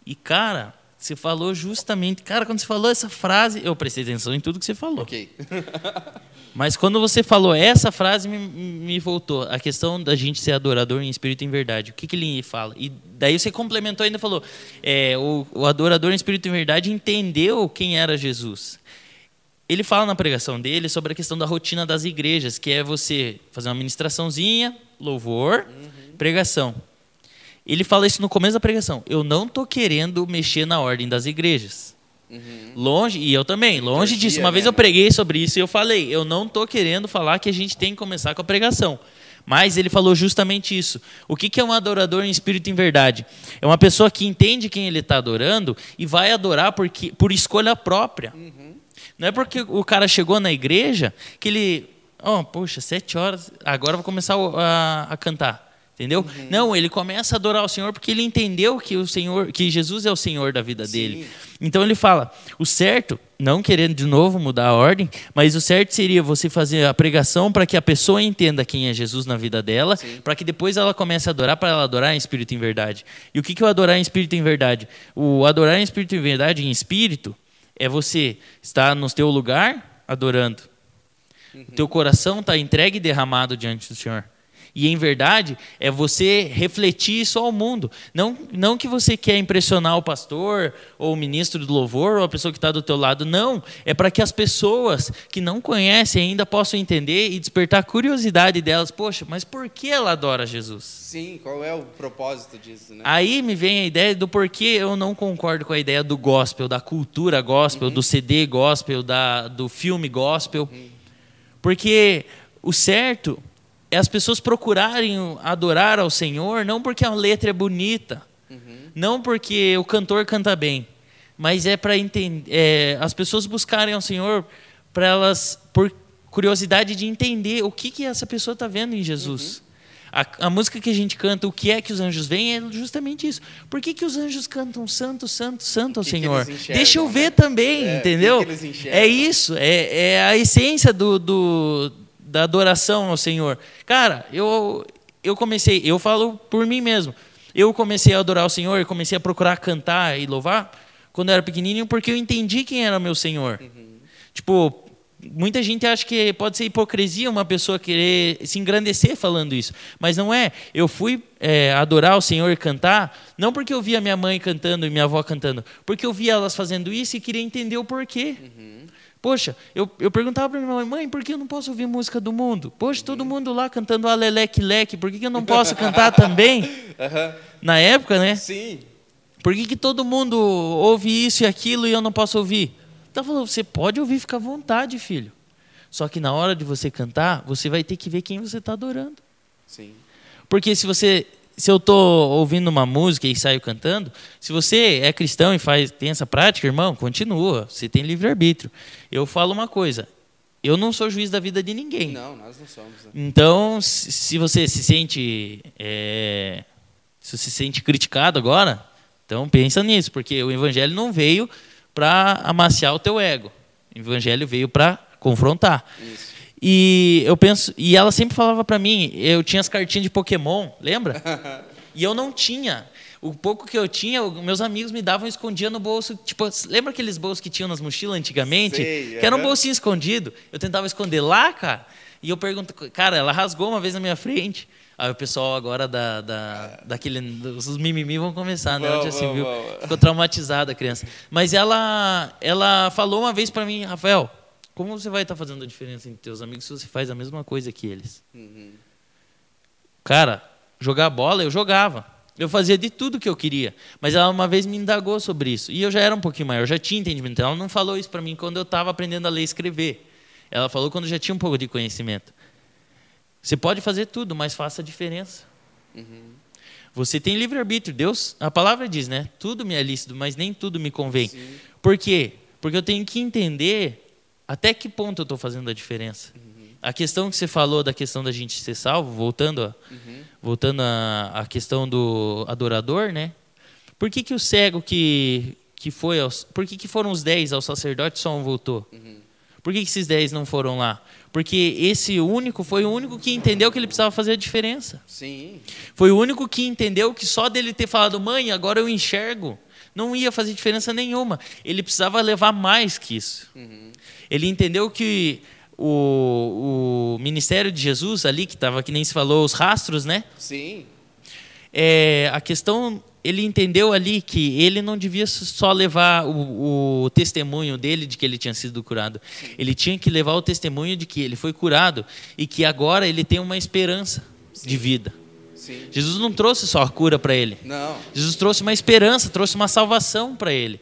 Speaker 1: E, cara, você falou justamente. Cara, quando você falou essa frase, eu prestei atenção em tudo que você falou.
Speaker 2: Ok.
Speaker 1: Mas quando você falou essa frase, me, me voltou. A questão da gente ser adorador em espírito e em verdade. O que, que ele fala? E daí você complementou ainda e falou: é, o, o adorador em espírito e em verdade entendeu quem era Jesus. Ele fala na pregação dele sobre a questão da rotina das igrejas, que é você fazer uma ministraçãozinha, louvor, pregação. Ele fala isso no começo da pregação. Eu não estou querendo mexer na ordem das igrejas. Longe, e eu também, longe
Speaker 2: Liturgia,
Speaker 1: disso. Uma vez
Speaker 2: né?
Speaker 1: eu preguei sobre isso e eu falei, eu não tô querendo falar que a gente tem que começar com a pregação. Mas ele falou justamente isso. O que é um adorador em espírito e em verdade? É uma pessoa que entende quem ele está adorando e vai adorar porque, por escolha própria. Não é porque o cara chegou na igreja que ele, oh, poxa, sete horas, agora eu vou começar a, a cantar. Entendeu? Não, ele começa a adorar o Senhor porque ele entendeu que o Senhor, que Jesus é o Senhor da vida dele. Então ele fala: o certo, não querendo de novo mudar a ordem, mas o certo seria você fazer a pregação para que a pessoa entenda quem é Jesus na vida dela, para que depois ela comece a adorar, para ela adorar em espírito e em verdade. E o que que o adorar em espírito e em verdade? O adorar em espírito e em verdade, em espírito, é você estar no teu lugar adorando. O teu coração está entregue e derramado diante do Senhor. E em verdade é você refletir isso ao mundo. Não, não que você quer impressionar o pastor, ou o ministro do louvor, ou a pessoa que está do teu lado. Não. É para que as pessoas que não conhecem ainda possam entender e despertar a curiosidade delas. Poxa, mas por que ela adora Jesus?
Speaker 2: Sim, qual é o propósito disso, né?
Speaker 1: Aí me vem a ideia do porquê eu não concordo com a ideia do gospel, da cultura gospel, do CD gospel, da, do filme gospel. Porque o certo é as pessoas procurarem adorar ao Senhor não porque a letra é bonita, não porque o cantor canta bem, mas é para é, as pessoas buscarem ao Senhor para elas por curiosidade de entender o que que essa pessoa está vendo em Jesus. A, a música que a gente canta, o que é que os anjos veem, é justamente isso. Por que, que os anjos cantam santo, santo, santo ao
Speaker 2: que que
Speaker 1: Senhor?
Speaker 2: enxergam,
Speaker 1: Deixa eu
Speaker 2: né?
Speaker 1: ver também,
Speaker 2: É, que
Speaker 1: entendeu?
Speaker 2: que
Speaker 1: é isso, é, é a essência do, do- da adoração ao Senhor. Cara, eu, eu comecei, eu falo por mim mesmo. Eu comecei a adorar o Senhor, comecei a procurar cantar e louvar quando eu era pequenininho, porque eu entendi quem era meu Senhor. Tipo, muita gente acha que pode ser hipocrisia uma pessoa querer se engrandecer falando isso, mas não é. Eu fui é, adorar o Senhor e cantar, não porque eu via minha mãe cantando e minha avó cantando, porque eu via elas fazendo isso e queria entender o porquê. Poxa, eu, eu perguntava para minha mãe, mãe, por que eu não posso ouvir música do mundo? Poxa, todo mundo lá cantando Aleleque Leque, por que, que eu não posso cantar também?
Speaker 2: Aham.
Speaker 1: Na época, né?
Speaker 2: Sim.
Speaker 1: Por que, que todo mundo ouve isso e aquilo e eu não posso ouvir? Então falou, você pode ouvir, fica à vontade, filho. Só que na hora de você cantar, você vai ter que ver quem você está adorando.
Speaker 2: Sim.
Speaker 1: Porque se você, se eu estou ouvindo uma música e saio cantando, se você é cristão e faz tem essa prática, irmão, continua. Você tem livre arbítrio. Eu falo uma coisa. Eu não sou juiz da vida de ninguém.
Speaker 2: Não, nós não somos. né?
Speaker 1: Então, se se você se sente, é, se você se sente criticado agora, então pensa nisso, porque o evangelho não veio para amaciar o teu ego. O evangelho veio para confrontar.
Speaker 2: Isso.
Speaker 1: E eu penso, e ela sempre falava para mim, eu tinha as cartinhas de Pokémon, lembra? e eu não tinha. O pouco que eu tinha, meus amigos me davam escondia no bolso, tipo, lembra aqueles bolsos que tinham nas mochilas antigamente?
Speaker 2: Sei,
Speaker 1: que era um bolsinho escondido. Eu tentava esconder lá, cara. E eu pergunto, cara, ela rasgou uma vez na minha frente. Aí o pessoal agora da, da, daquele. Os mimimi vão começar, né? Onde assim,
Speaker 2: vão,
Speaker 1: viu? Ficou traumatizada a criança. Mas ela, ela falou uma vez pra mim, Rafael, como você vai estar fazendo a diferença entre teus amigos se você faz a mesma coisa que eles?
Speaker 2: Uhum.
Speaker 1: Cara, jogar bola eu jogava. Eu fazia de tudo que eu queria. Mas ela uma vez me indagou sobre isso. E eu já era um pouquinho maior, já tinha entendimento. Ela não falou isso para mim quando eu estava aprendendo a ler e escrever. Ela falou quando eu já tinha um pouco de conhecimento. Você pode fazer tudo, mas faça a diferença. Você tem livre-arbítrio. Deus, a palavra diz, né? Tudo me é lícito, mas nem tudo me convém.
Speaker 2: Sim.
Speaker 1: Por quê? Porque eu tenho que entender até que ponto eu estou fazendo a diferença. A questão que você falou da questão da gente ser salvo, voltando a, voltando à questão do adorador, né? Por que, que o cego que, que foi aos, por que, que foram os dez ao sacerdote só um voltou? Por que, que esses dez não foram lá? Porque esse único foi o único que entendeu que ele precisava fazer a diferença.
Speaker 2: Sim.
Speaker 1: Foi o único que entendeu que só dele ter falado, mãe, agora eu enxergo, não ia fazer diferença nenhuma. Ele precisava levar mais que isso. Ele entendeu que o, o ministério de Jesus ali, que estava, que nem se falou, os rastros, né?
Speaker 2: Sim.
Speaker 1: É, a questão, ele entendeu ali que ele não devia só levar o, o testemunho dele de que ele tinha sido curado. Ele tinha que levar o testemunho de que ele foi curado e que agora ele tem uma esperança de vida.
Speaker 2: Sim.
Speaker 1: Jesus não trouxe só a cura para ele.
Speaker 2: Não.
Speaker 1: Jesus trouxe uma esperança, trouxe uma salvação para ele.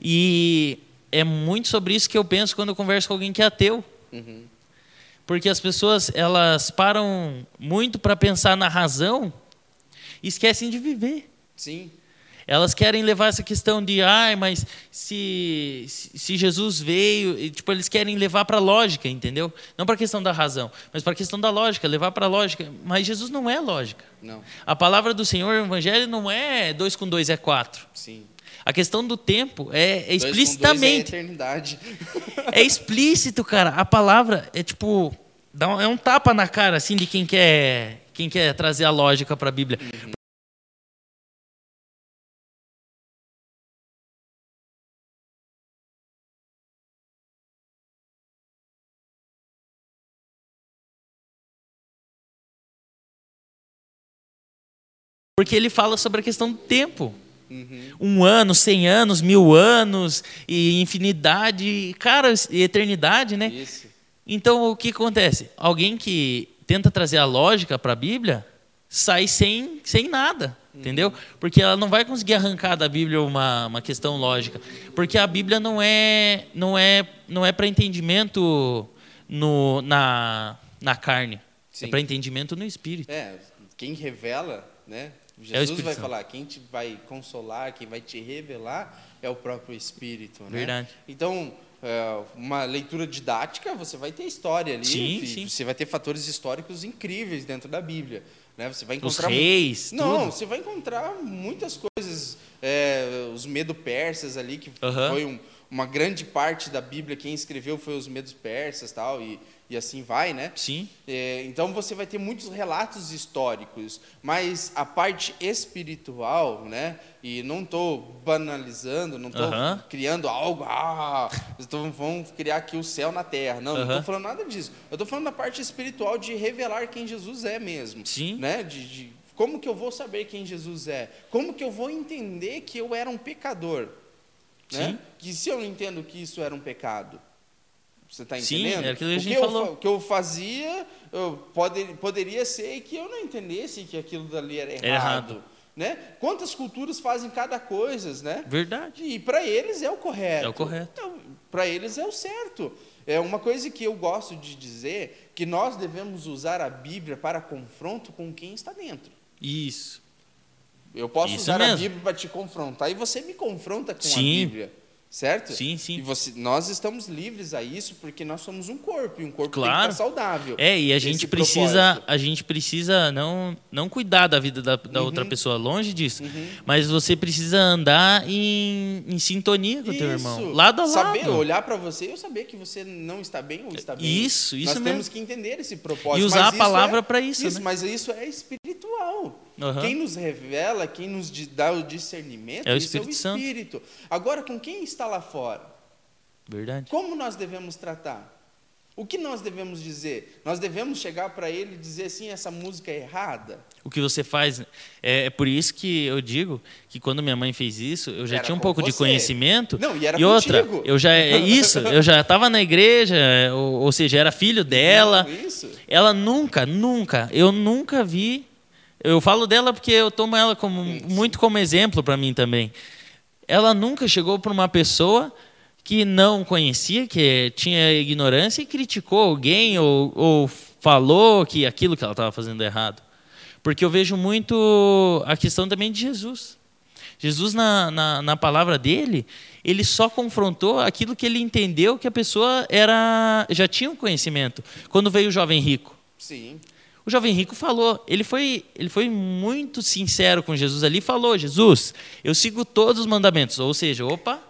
Speaker 1: E é muito sobre isso que eu penso quando eu converso com alguém que é ateu.
Speaker 2: Uhum.
Speaker 1: Porque as pessoas, elas param muito para pensar na razão e esquecem de viver.
Speaker 2: Sim.
Speaker 1: Elas querem levar essa questão de, ai, mas se, se Jesus veio, e, tipo, eles querem levar para a lógica, entendeu? Não para a questão da razão, mas para a questão da lógica, levar para a lógica. Mas Jesus não é lógica.
Speaker 2: Não.
Speaker 1: A palavra do Senhor, o Evangelho, não é dois com dois é quatro.
Speaker 2: Sim.
Speaker 1: A questão do tempo é, é
Speaker 2: Dois com dois
Speaker 1: explicitamente.
Speaker 2: é eternidade.
Speaker 1: É explícito, cara. A palavra é tipo. dá um- É um tapa na cara, assim, de quem quer, quem quer trazer a lógica para a Bíblia. Porque ele fala sobre a questão do tempo.
Speaker 2: Uhum.
Speaker 1: Um ano, cem anos, mil anos, e infinidade, cara, e eternidade, né?
Speaker 2: Isso.
Speaker 1: Então, o que acontece? Alguém que tenta trazer a lógica para a Bíblia sai sem, sem nada, entendeu? Porque ela não vai conseguir arrancar da Bíblia uma, uma questão lógica. Porque a Bíblia não é, não é, não é para entendimento no, na, na carne, é
Speaker 2: Sim.
Speaker 1: para entendimento no espírito.
Speaker 2: É, quem revela, né?
Speaker 1: É
Speaker 2: Jesus
Speaker 1: Espírito
Speaker 2: vai
Speaker 1: Santo.
Speaker 2: falar, quem te vai consolar, quem vai te revelar é o próprio Espírito, né?
Speaker 1: Verdade.
Speaker 2: Então, é, uma leitura didática, você vai ter história ali,
Speaker 1: Sim, sim.
Speaker 2: você vai ter fatores históricos incríveis dentro da Bíblia, né? Você vai
Speaker 1: Os
Speaker 2: encontrar
Speaker 1: reis,
Speaker 2: Não,
Speaker 1: tudo.
Speaker 2: você vai encontrar muitas coisas, é, os medo-persas ali, que
Speaker 1: Aham.
Speaker 2: foi um- uma grande parte da Bíblia, quem escreveu foi os medos-persas tal, e, e assim vai, né?
Speaker 1: Sim,
Speaker 2: É, então você vai ter muitos relatos históricos, mas a parte espiritual, né? E não estou banalizando, não estou
Speaker 1: Aham.
Speaker 2: criando algo, ah, então vamos criar aqui o céu na terra. Não, não
Speaker 1: Aham.
Speaker 2: estou falando nada disso. Eu estou falando da parte espiritual de revelar quem Jesus é mesmo.
Speaker 1: Sim.
Speaker 2: Né? De, de como que eu vou saber quem Jesus é? Como que eu vou entender que eu era um pecador? Né?
Speaker 1: Sim.
Speaker 2: Que se eu não entendo que isso era um pecado, você está
Speaker 1: Sim,
Speaker 2: entendendo?
Speaker 1: é aquilo que a
Speaker 2: o
Speaker 1: gente
Speaker 2: que
Speaker 1: falou.
Speaker 2: Eu, o que eu fazia, eu pode, poderia ser que eu não entendesse que aquilo dali era errado.
Speaker 1: Errado.
Speaker 2: Né? Quantas culturas fazem cada coisa, né?
Speaker 1: verdade.
Speaker 2: E para eles é o correto.
Speaker 1: É o correto.
Speaker 2: Para eles é o certo. É uma coisa que eu gosto de dizer que nós devemos usar a Bíblia para confronto com quem está dentro.
Speaker 1: Isso.
Speaker 2: Eu posso
Speaker 1: Isso
Speaker 2: usar a
Speaker 1: mesmo.
Speaker 2: Bíblia para te confrontar e você me confronta com a
Speaker 1: Sim.
Speaker 2: Bíblia, certo?
Speaker 1: Sim,
Speaker 2: E
Speaker 1: sim.
Speaker 2: você, nós estamos livres a isso porque nós somos um corpo e um corpo tem
Speaker 1: Claro.
Speaker 2: que estar saudável.
Speaker 1: É, e a gente precisa,
Speaker 2: propósito.
Speaker 1: a gente precisa não, não cuidar da vida da, da outra pessoa, longe disso. Mas você precisa andar em, em sintonia com o teu irmão,
Speaker 2: Isso.
Speaker 1: lado a lado.
Speaker 2: Saber olhar para você e eu saber que você não está bem ou está bem.
Speaker 1: Isso, isso
Speaker 2: Nós
Speaker 1: mesmo.
Speaker 2: temos que entender esse propósito.
Speaker 1: E usar
Speaker 2: mas
Speaker 1: a
Speaker 2: isso
Speaker 1: palavra
Speaker 2: é-
Speaker 1: pra isso, né?
Speaker 2: Mas isso é espiritual.
Speaker 1: Aham.
Speaker 2: Quem nos revela, quem nos dá o discernimento,
Speaker 1: É o Espírito
Speaker 2: é o
Speaker 1: Santo.
Speaker 2: Espírito. Agora, com quem está lá fora?
Speaker 1: Verdade.
Speaker 2: Como nós devemos tratar? O que nós devemos dizer? Nós devemos chegar para ele e dizer assim: essa música é errada?
Speaker 1: O que você faz. É, é por isso que eu digo que quando minha mãe fez isso, eu já
Speaker 2: Era
Speaker 1: tinha um pouco de
Speaker 2: você.
Speaker 1: conhecimento.
Speaker 2: Não, e era
Speaker 1: outra,
Speaker 2: contigo.
Speaker 1: eu já é isso, eu já estava na igreja, ou, ou seja, era filho dela.
Speaker 2: Isso.
Speaker 1: Ela nunca, nunca, eu nunca vi. Eu falo dela porque eu tomo ela como muito como exemplo para mim também. Ela nunca chegou para uma pessoa que não conhecia, que tinha ignorância e criticou alguém ou, ou falou que aquilo que ela estava fazendo errado. Porque eu vejo muito a questão também de Jesus. Jesus, na, na, na palavra dele, ele só confrontou aquilo que ele entendeu que a pessoa era já tinha um conhecimento. Quando veio o jovem rico.
Speaker 2: Sim.
Speaker 1: O jovem rico falou, ele foi, ele foi muito sincero com Jesus ali e falou: Jesus, eu sigo todos os mandamentos. Ou seja, opa,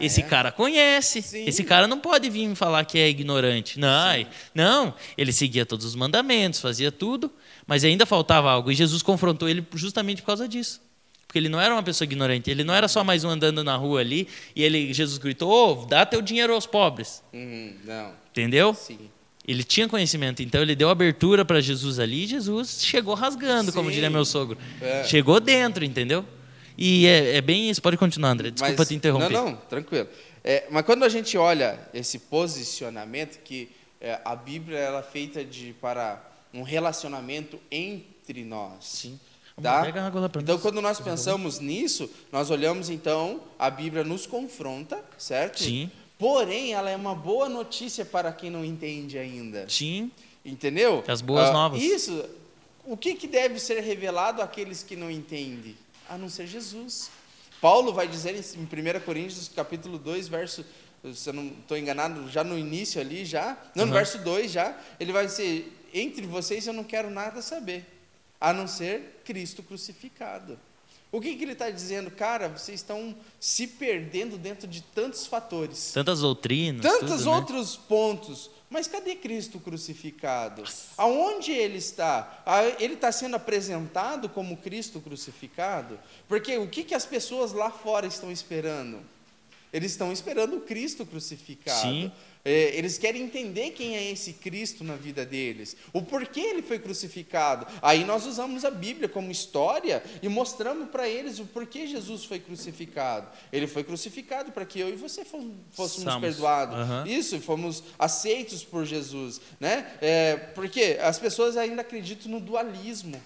Speaker 1: esse
Speaker 2: é?
Speaker 1: cara conhece,
Speaker 2: Sim.
Speaker 1: esse cara não pode vir me falar que é ignorante. Não, não, ele seguia todos os mandamentos, fazia tudo, mas ainda faltava algo. E Jesus confrontou ele justamente por causa disso. Porque ele não era uma pessoa ignorante, ele não era só mais um andando na rua ali e ele, Jesus gritou: "Ô, dá teu dinheiro aos pobres.
Speaker 2: Uhum, não.
Speaker 1: Entendeu?
Speaker 2: Sim.
Speaker 1: Ele tinha conhecimento, então ele deu abertura para Jesus ali e Jesus chegou rasgando, como
Speaker 2: Sim.
Speaker 1: diria meu sogro.
Speaker 2: É.
Speaker 1: Chegou dentro, entendeu? E é, é bem isso. Pode continuar, André. Desculpa
Speaker 2: Mas-
Speaker 1: te interromper.
Speaker 2: Não, não, tranquilo. É, mas quando a gente olha esse posicionamento, que é, a Bíblia ela é feita de, para um relacionamento entre nós.
Speaker 1: Sim.
Speaker 2: Tá? Então, quando nós pensamos nisso, nós olhamos então, a Bíblia nos confronta, certo?
Speaker 1: Sim.
Speaker 2: Porém, ela é uma boa notícia para quem não entende ainda.
Speaker 1: Sim.
Speaker 2: Entendeu?
Speaker 1: As boas
Speaker 2: Ah,
Speaker 1: novas.
Speaker 2: Isso. O que, que deve ser revelado àqueles que não entendem? A não ser Jesus. Paulo vai dizer em 1 Coríntios, capítulo 2, verso, se eu não estou enganado, já no início ali, já, não, no
Speaker 1: Uhum.
Speaker 2: verso 2 já, ele vai dizer, entre vocês eu não quero nada saber, a não ser Cristo crucificado. O que, que ele está dizendo? Cara, vocês estão se perdendo dentro de tantos fatores
Speaker 1: Tantas doutrinas.
Speaker 2: tantos
Speaker 1: tudo, né?
Speaker 2: outros pontos. Mas cadê Cristo crucificado? Aonde ele está? Ele está sendo apresentado como Cristo crucificado? Porque o que, que as pessoas lá fora estão esperando? Eles estão esperando o Cristo crucificado.
Speaker 1: Sim.
Speaker 2: É, eles querem entender quem é esse Cristo na vida deles, o porquê ele foi crucificado. Aí nós usamos a Bíblia como história e mostramos para eles o porquê Jesus foi crucificado. Ele foi crucificado para que eu e você fô- fôssemos perdoados.
Speaker 1: Aham.
Speaker 2: Isso, e fomos aceitos por Jesus, né? É, porque as pessoas ainda acreditam no dualismo,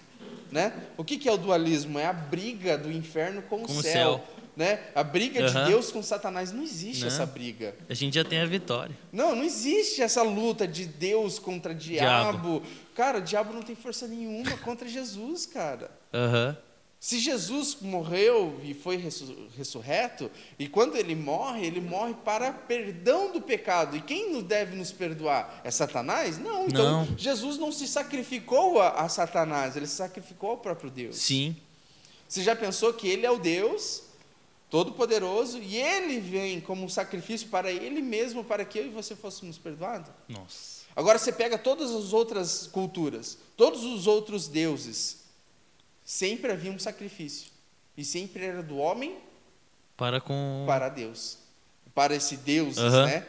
Speaker 2: né? O que, que é o dualismo? É a briga do inferno com,
Speaker 1: Com
Speaker 2: o
Speaker 1: o
Speaker 2: céu. Né? A briga de
Speaker 1: Aham.
Speaker 2: Deus com Satanás não existe
Speaker 1: Não.
Speaker 2: essa briga.
Speaker 1: A gente já tem a vitória.
Speaker 2: Não, não existe essa luta de Deus contra diabo. Cara, o diabo não tem força nenhuma contra Jesus, cara.
Speaker 1: Aham.
Speaker 2: Se Jesus morreu e foi ressu- ressurreto, e quando ele morre, ele morre para perdão do pecado. E quem nos deve nos perdoar? É Satanás? Não. Então,
Speaker 1: Não.
Speaker 2: Jesus não se sacrificou a, a Satanás, ele se sacrificou ao próprio Deus.
Speaker 1: Sim.
Speaker 2: Você já pensou que ele é o Deus Todo-Poderoso e ele vem como um sacrifício para ele mesmo, para que eu e você fôssemos perdoados?
Speaker 1: Nossa.
Speaker 2: Agora você pega todas as outras culturas, todos os outros deuses, sempre havia um sacrifício. E sempre era do homem
Speaker 1: Para com.
Speaker 2: para Deus. Para esse Deus, né?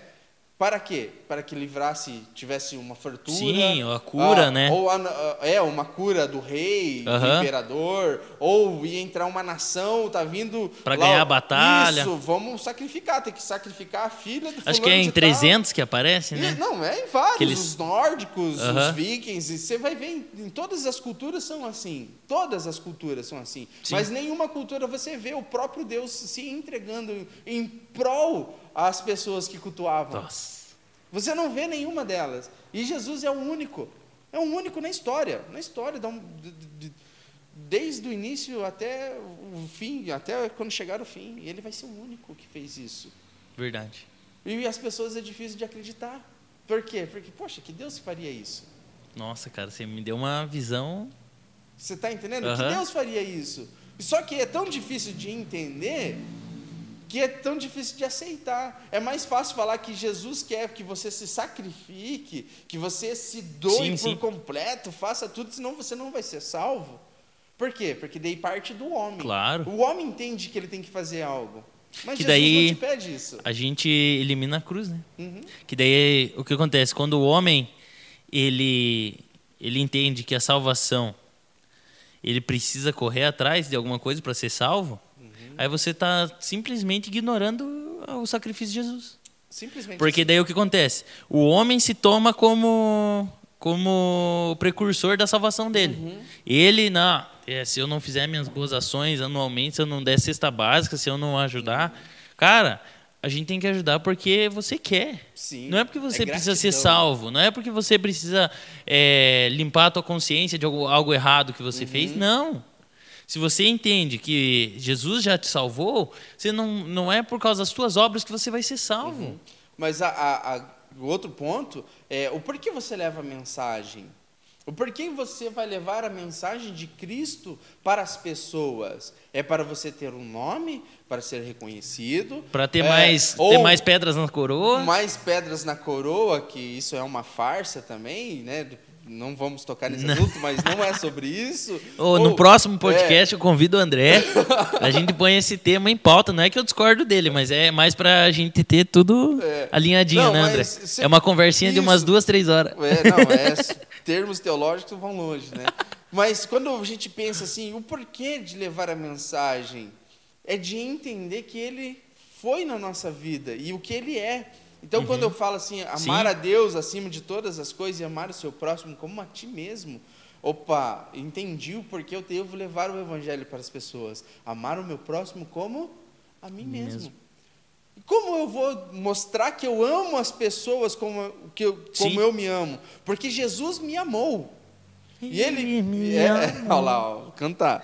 Speaker 2: Para quê? Para que livrasse, tivesse uma fortuna.
Speaker 1: Sim, a cura,
Speaker 2: ah,
Speaker 1: né?
Speaker 2: Ou a- é, uma cura do rei, do
Speaker 1: Aham.
Speaker 2: imperador, ou ia entrar uma nação, tá vindo.
Speaker 1: Pra
Speaker 2: lá,
Speaker 1: ganhar a batalha.
Speaker 2: Isso, vamos sacrificar, tem que sacrificar a filha do
Speaker 1: Acho que é em
Speaker 2: de tal.
Speaker 1: 300 que aparece,
Speaker 2: E-
Speaker 1: né?
Speaker 2: Não, é em vários.
Speaker 1: Aqueles-
Speaker 2: Os nórdicos,
Speaker 1: Aham.
Speaker 2: os vikings. E você vai ver, em, em todas as culturas são assim. Todas as culturas são assim.
Speaker 1: Sim.
Speaker 2: Mas nenhuma cultura você vê o próprio Deus se entregando em prol às pessoas que cultuavam.
Speaker 1: Nossa.
Speaker 2: Você não vê nenhuma delas. E Jesus é o único. É o único na história. Na história, desde o início até o fim, até quando chegar o fim. Ele vai ser o único que fez isso.
Speaker 1: Verdade.
Speaker 2: E as pessoas é difícil de acreditar. Por quê? Porque, poxa, que Deus faria isso?
Speaker 1: Nossa, cara, você me deu uma visão.
Speaker 2: Você está entendendo?
Speaker 1: Aham.
Speaker 2: Que Deus faria isso? Só que é tão difícil de entender que é tão difícil de aceitar. É mais fácil falar que Jesus quer que você se sacrifique, que você se doe
Speaker 1: Sim,
Speaker 2: por
Speaker 1: sim.
Speaker 2: completo, faça tudo, senão você não vai ser salvo. Por quê? Porque daí parte do homem.
Speaker 1: Claro.
Speaker 2: O homem entende que ele tem que fazer algo. Mas
Speaker 1: Que
Speaker 2: Jesus
Speaker 1: daí-
Speaker 2: não te pede isso.
Speaker 1: A gente elimina a cruz, né?
Speaker 2: Uhum.
Speaker 1: Que daí o que acontece? Quando o homem ele, ele entende que a salvação ele precisa correr atrás de alguma coisa para ser salvo. Aí você está simplesmente ignorando o sacrifício de Jesus.
Speaker 2: Simplesmente
Speaker 1: Porque daí o que acontece? O homem se toma como como precursor da salvação dele.
Speaker 2: Uhum.
Speaker 1: Ele, não, é, se eu não fizer minhas boas ações anualmente, se eu não der cesta básica, se eu não ajudar, cara, a gente tem que ajudar porque você quer.
Speaker 2: Sim,
Speaker 1: Não é porque você
Speaker 2: é
Speaker 1: precisa ser salvo, não é porque você precisa é, limpar a tua consciência de algo, algo errado que você fez,
Speaker 2: Uhum.
Speaker 1: não. Se você entende que Jesus já te salvou, você não, não é por causa das tuas obras que você vai ser salvo.
Speaker 2: Mas a- a- a- o outro ponto é o porquê você leva a mensagem. O porquê você vai levar a mensagem de Cristo para as pessoas? É para você ter um nome, para ser reconhecido.
Speaker 1: Para ter,
Speaker 2: é,
Speaker 1: mais, ter mais pedras na coroa.
Speaker 2: mais pedras na coroa, que isso é uma farsa também, né? Não vamos tocar nesse assunto, mas não é sobre isso.
Speaker 1: Ou, no
Speaker 2: Ou-
Speaker 1: próximo
Speaker 2: é,
Speaker 1: podcast eu convido o André. a gente põe esse tema em pauta. Não é que eu discordo dele, mas é mais pra gente ter tudo
Speaker 2: É.
Speaker 1: alinhadinho,
Speaker 2: Não,
Speaker 1: né, André?
Speaker 2: se-
Speaker 1: É uma conversinha de umas
Speaker 2: isso.
Speaker 1: duas, três horas.
Speaker 2: É, não, é, termos teológicos vão longe, né? Mas quando a gente pensa assim, o porquê de levar a mensagem é de entender que ele foi na nossa vida e o que ele é. Então, quando eu falo assim, amar
Speaker 1: Sim.
Speaker 2: a Deus acima de todas as coisas e amar o seu próximo como a ti mesmo, opa, entendi o porquê eu devo levar o evangelho para as pessoas. Amar o meu próximo como a mim mesmo.
Speaker 1: Mesmo.
Speaker 2: E Como eu vou mostrar que eu amo as pessoas como, que eu, como eu me amo? Porque Jesus me amou. E ele.
Speaker 1: me
Speaker 2: é,
Speaker 1: ama.
Speaker 2: olha lá, ó, cantar.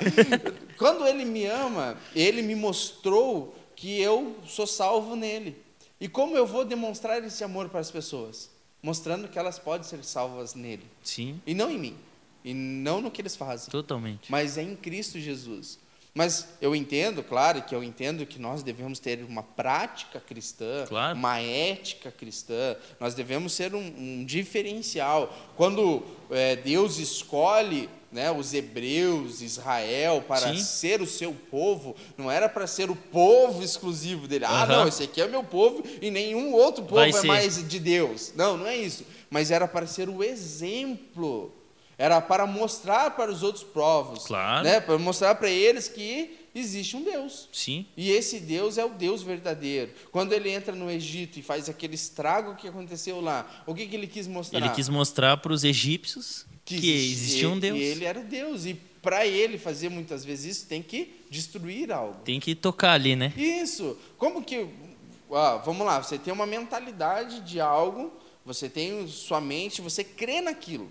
Speaker 2: Quando ele me ama, ele me mostrou que eu sou salvo nele. E como eu vou demonstrar esse amor para as pessoas? Mostrando que elas podem ser salvas nele.
Speaker 1: Sim,
Speaker 2: E não em mim. E não no que eles fazem.
Speaker 1: totalmente.
Speaker 2: Mas é em Cristo Jesus. Mas eu entendo, claro, que eu entendo que nós devemos ter uma prática cristã,
Speaker 1: Claro.
Speaker 2: uma ética cristã, nós devemos ser um, um diferencial. Quando é, Deus escolhe né, os hebreus, Israel, para
Speaker 1: Sim.
Speaker 2: ser o seu povo, não era para ser o povo exclusivo dele. Ah, não, esse aqui é meu povo e nenhum outro povo
Speaker 1: Vai
Speaker 2: é
Speaker 1: ser.
Speaker 2: mais de Deus. Não, não é isso. Mas era para ser o exemplo. Era para mostrar para os outros povos.
Speaker 1: Claro.
Speaker 2: Né? Para mostrar para eles que existe um Deus.
Speaker 1: Sim,
Speaker 2: E esse Deus é o Deus verdadeiro. Quando ele entra no Egito e faz aquele estrago que aconteceu lá, o que, que ele quis mostrar?
Speaker 1: ele quis mostrar para os egípcios que,
Speaker 2: existe-
Speaker 1: existia um Deus.
Speaker 2: E ele era Deus. E para ele fazer muitas vezes isso, tem que destruir algo.
Speaker 1: Tem que tocar ali, né?
Speaker 2: Isso. Como que. ah, vamos lá, você tem uma mentalidade de algo, você tem sua mente, você crê naquilo.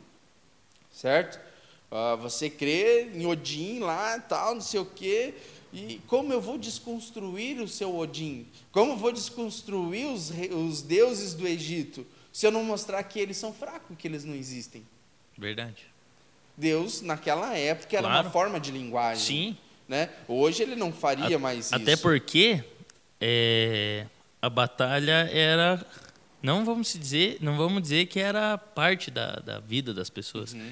Speaker 2: Certo? Ah, você crê em Odin lá, tal, não sei o quê. E como eu vou desconstruir o seu Odin? Como eu vou desconstruir os, os deuses do Egito? Se eu não mostrar que eles são fracos, que eles não existem.
Speaker 1: Verdade.
Speaker 2: Deus, naquela época, era
Speaker 1: Claro.
Speaker 2: uma forma de linguagem.
Speaker 1: Sim,
Speaker 2: Né? Hoje ele não faria mais isso.
Speaker 1: até porque é, a batalha era, não vamos dizer, não vamos dizer que era parte da, da vida das pessoas,
Speaker 2: Uhum.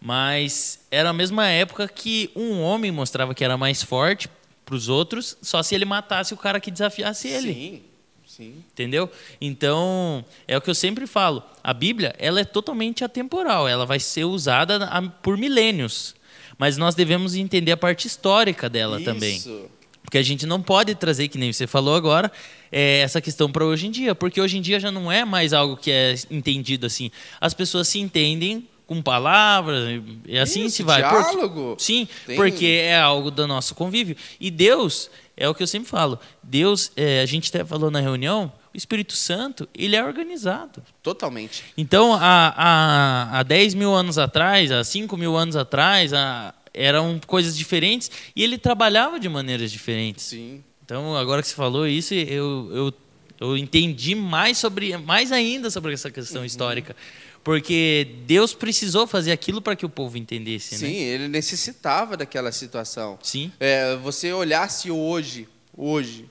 Speaker 1: mas era a mesma época que um homem mostrava que era mais forte para os outros, só se ele matasse o cara que desafiasse ele.
Speaker 2: Sim, sim.
Speaker 1: Entendeu? Então, é o que eu sempre falo. A Bíblia, ela é totalmente atemporal. Ela vai ser usada por milênios. Mas nós devemos entender a parte histórica dela também.
Speaker 2: Isso.
Speaker 1: Porque a gente não pode trazer, que nem você falou agora, é, essa questão para hoje em dia. Porque hoje em dia já não é mais algo que é entendido assim. As pessoas se entendem com palavras, e assim
Speaker 2: Isso,
Speaker 1: se vai.
Speaker 2: Diálogo.
Speaker 1: Sim,
Speaker 2: Tem-
Speaker 1: porque é algo do nosso convívio. E Deus, é o que eu sempre falo, Deus, é, a gente até falou na reunião, o Espírito Santo, ele é organizado.
Speaker 2: Totalmente.
Speaker 1: Então, há, há, há 10 mil anos atrás, há 5 mil anos atrás, há- eram coisas diferentes e ele trabalhava de maneiras diferentes.
Speaker 2: Sim.
Speaker 1: Então, agora que você falou isso, eu, eu, eu entendi mais sobre, mais ainda sobre essa
Speaker 2: Uhum.
Speaker 1: questão histórica. Porque Deus precisou fazer aquilo para que o povo entendesse,
Speaker 2: Sim,
Speaker 1: né?
Speaker 2: ele necessitava daquela situação.
Speaker 1: Sim.
Speaker 2: É, você olhasse hoje, hoje,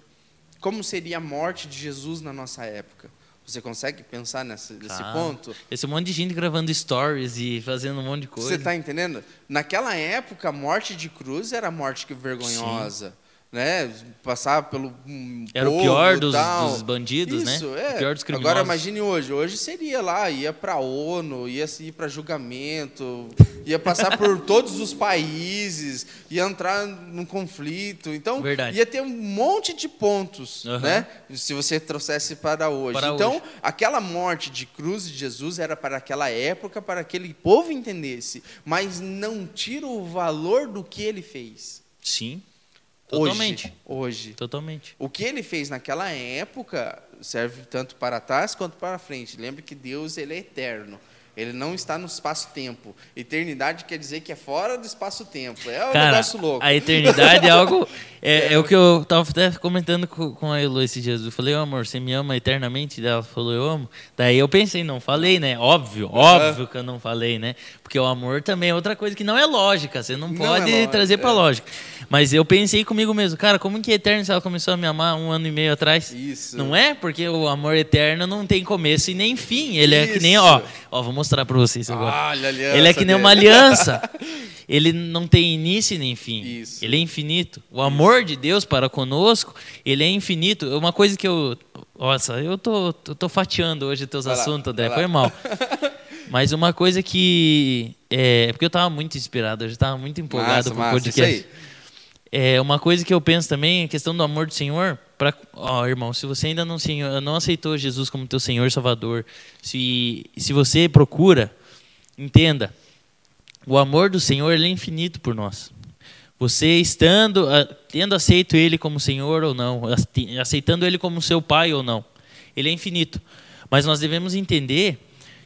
Speaker 2: como seria a morte de Jesus na nossa época? Você consegue pensar nessa, nesse
Speaker 1: Cara,
Speaker 2: ponto?
Speaker 1: Esse monte de gente gravando stories e fazendo um monte de coisa.
Speaker 2: Você está entendendo? Naquela época, a morte de cruz era a morte que vergonhosa. Né? Passar pelo um
Speaker 1: Era o
Speaker 2: povo,
Speaker 1: pior dos- dos bandidos, né?
Speaker 2: Isso,
Speaker 1: O
Speaker 2: É.
Speaker 1: pior dos criminosos.
Speaker 2: Agora imagine hoje. Hoje seria lá, ia para a ONU, ia ir para julgamento, ia passar por todos os países, ia entrar num conflito. Então,
Speaker 1: Verdade.
Speaker 2: ia ter um monte de pontos,
Speaker 1: Aham.
Speaker 2: né? Se você trouxesse para hoje.
Speaker 1: Para
Speaker 2: então,
Speaker 1: hoje.
Speaker 2: aquela morte de cruz de Jesus era para aquela época, para que aquele povo entendesse, mas não tira o valor do que ele fez.
Speaker 1: Sim.
Speaker 2: Hoje,
Speaker 1: Totalmente.
Speaker 2: Hoje.
Speaker 1: Totalmente.
Speaker 2: O que ele fez naquela época serve tanto para trás quanto para frente. Lembre que Deus ele é eterno. Ele não está no espaço-tempo. Eternidade quer dizer que é fora do espaço-tempo. É um
Speaker 1: Cara,
Speaker 2: negócio louco.
Speaker 1: a eternidade é algo. É, é o que eu tava até comentando com, com a Elo esses dias. Eu falei, ô amor, você me ama eternamente? Daí Ela falou, eu amo. Daí eu pensei, não falei, né? Óbvio, óbvio que eu não falei, né? Porque o amor também é outra coisa que não é lógica. Você não
Speaker 2: Não
Speaker 1: pode
Speaker 2: é lógica,
Speaker 1: trazer pra
Speaker 2: é.
Speaker 1: lógica. Mas eu pensei comigo mesmo, cara, como que é eterno se ela começou a me amar um ano e meio atrás?
Speaker 2: Isso.
Speaker 1: Não é? Porque o amor eterno não tem começo e nem fim. Ele é que nem,
Speaker 2: Isso.
Speaker 1: ó, ó, vou mostrar pra vocês agora.
Speaker 2: Olha a aliança
Speaker 1: Ele é que nem uma aliança. Ele não tem início nem fim.
Speaker 2: Isso.
Speaker 1: Ele é infinito. O amor de Deus para conosco, ele é infinito. Uma coisa que eu. Nossa, eu tô, tô, tô fatiando hoje teus
Speaker 2: Vai lá,
Speaker 1: assuntos, André.
Speaker 2: vai
Speaker 1: Foi
Speaker 2: lá.
Speaker 1: mal. Mas uma coisa que. É, porque eu tava muito inspirado, eu já tava muito empolgado
Speaker 2: Massa,
Speaker 1: com o podcast.
Speaker 2: isso aí.
Speaker 1: É, uma coisa que eu penso também, a questão do amor do Senhor. Pra, ó, irmão, se você ainda não, senhor, não aceitou Jesus como teu Senhor Salvador, se, se você procura, entenda, o amor do Senhor é infinito por nós. Você estando, tendo aceito Ele como Senhor ou não, aceitando Ele como seu Pai ou não, Ele é infinito. Mas nós devemos entender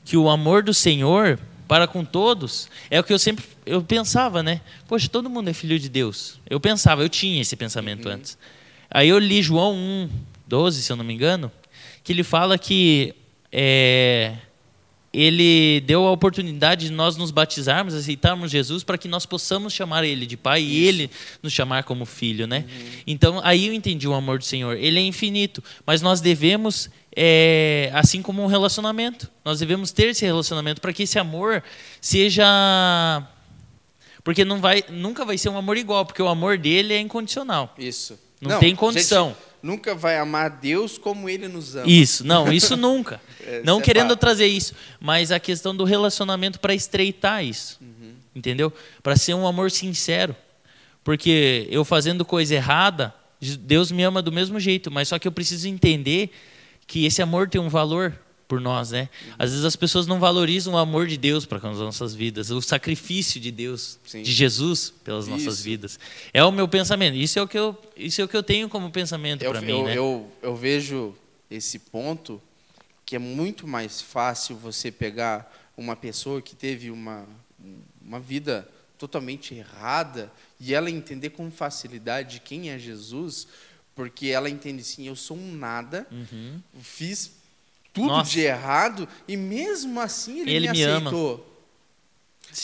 Speaker 1: que o amor do Senhor para com todos é o que eu sempre eu pensava, né? Poxa, todo mundo é filho de Deus. Eu pensava, eu tinha esse pensamento uhum. antes. Aí eu li João 1, 12, se eu não me engano, que ele fala que é, ele deu a oportunidade de nós nos batizarmos, aceitarmos Jesus para que nós possamos chamar ele de pai Isso. e ele nos chamar como filho, né? Uhum. Então aí eu entendi o amor do Senhor. Ele é infinito, mas nós devemos é, assim como um relacionamento, nós devemos ter esse relacionamento para que esse amor seja porque não vai, nunca vai ser um amor igual, porque o amor dele é incondicional.
Speaker 2: Isso.
Speaker 1: Não, não tem condição.
Speaker 2: Gente, nunca vai amar Deus como Ele nos ama.
Speaker 1: Isso, não, isso nunca. é, não isso querendo é trazer isso, mas a questão do relacionamento para estreitar isso, uhum. entendeu? Para ser um amor sincero, porque eu fazendo coisa errada, Deus me ama do mesmo jeito, mas só que eu preciso entender que esse amor tem um valor por nós, né? Às vezes as pessoas não valorizam o amor de Deus para com as nossas vidas, o sacrifício de Deus, Sim. de Jesus pelas isso. nossas vidas. É o meu pensamento. Isso é o que eu, isso é o que eu tenho como pensamento para mim,
Speaker 2: eu,
Speaker 1: né?
Speaker 2: Eu, eu vejo esse ponto que é muito mais fácil você pegar uma pessoa que teve uma uma vida totalmente errada e ela entender com facilidade quem é Jesus, porque ela entende assim, eu sou um nada, uhum. fiz tudo Nossa. de errado e mesmo assim ele,
Speaker 1: ele
Speaker 2: me, me
Speaker 1: aceitou.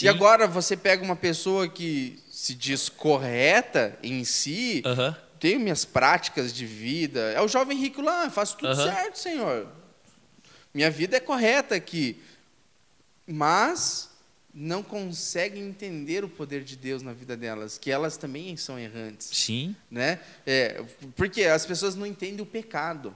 Speaker 2: E agora você pega uma pessoa que se diz correta em si,
Speaker 1: uhum.
Speaker 2: tenho minhas práticas de vida, é o jovem rico lá, faço tudo uhum. certo, Senhor. Minha vida é correta aqui. Mas não conseguem entender o poder de Deus na vida delas, que elas também são errantes.
Speaker 1: Sim.
Speaker 2: Né? É, porque as pessoas não entendem o pecado.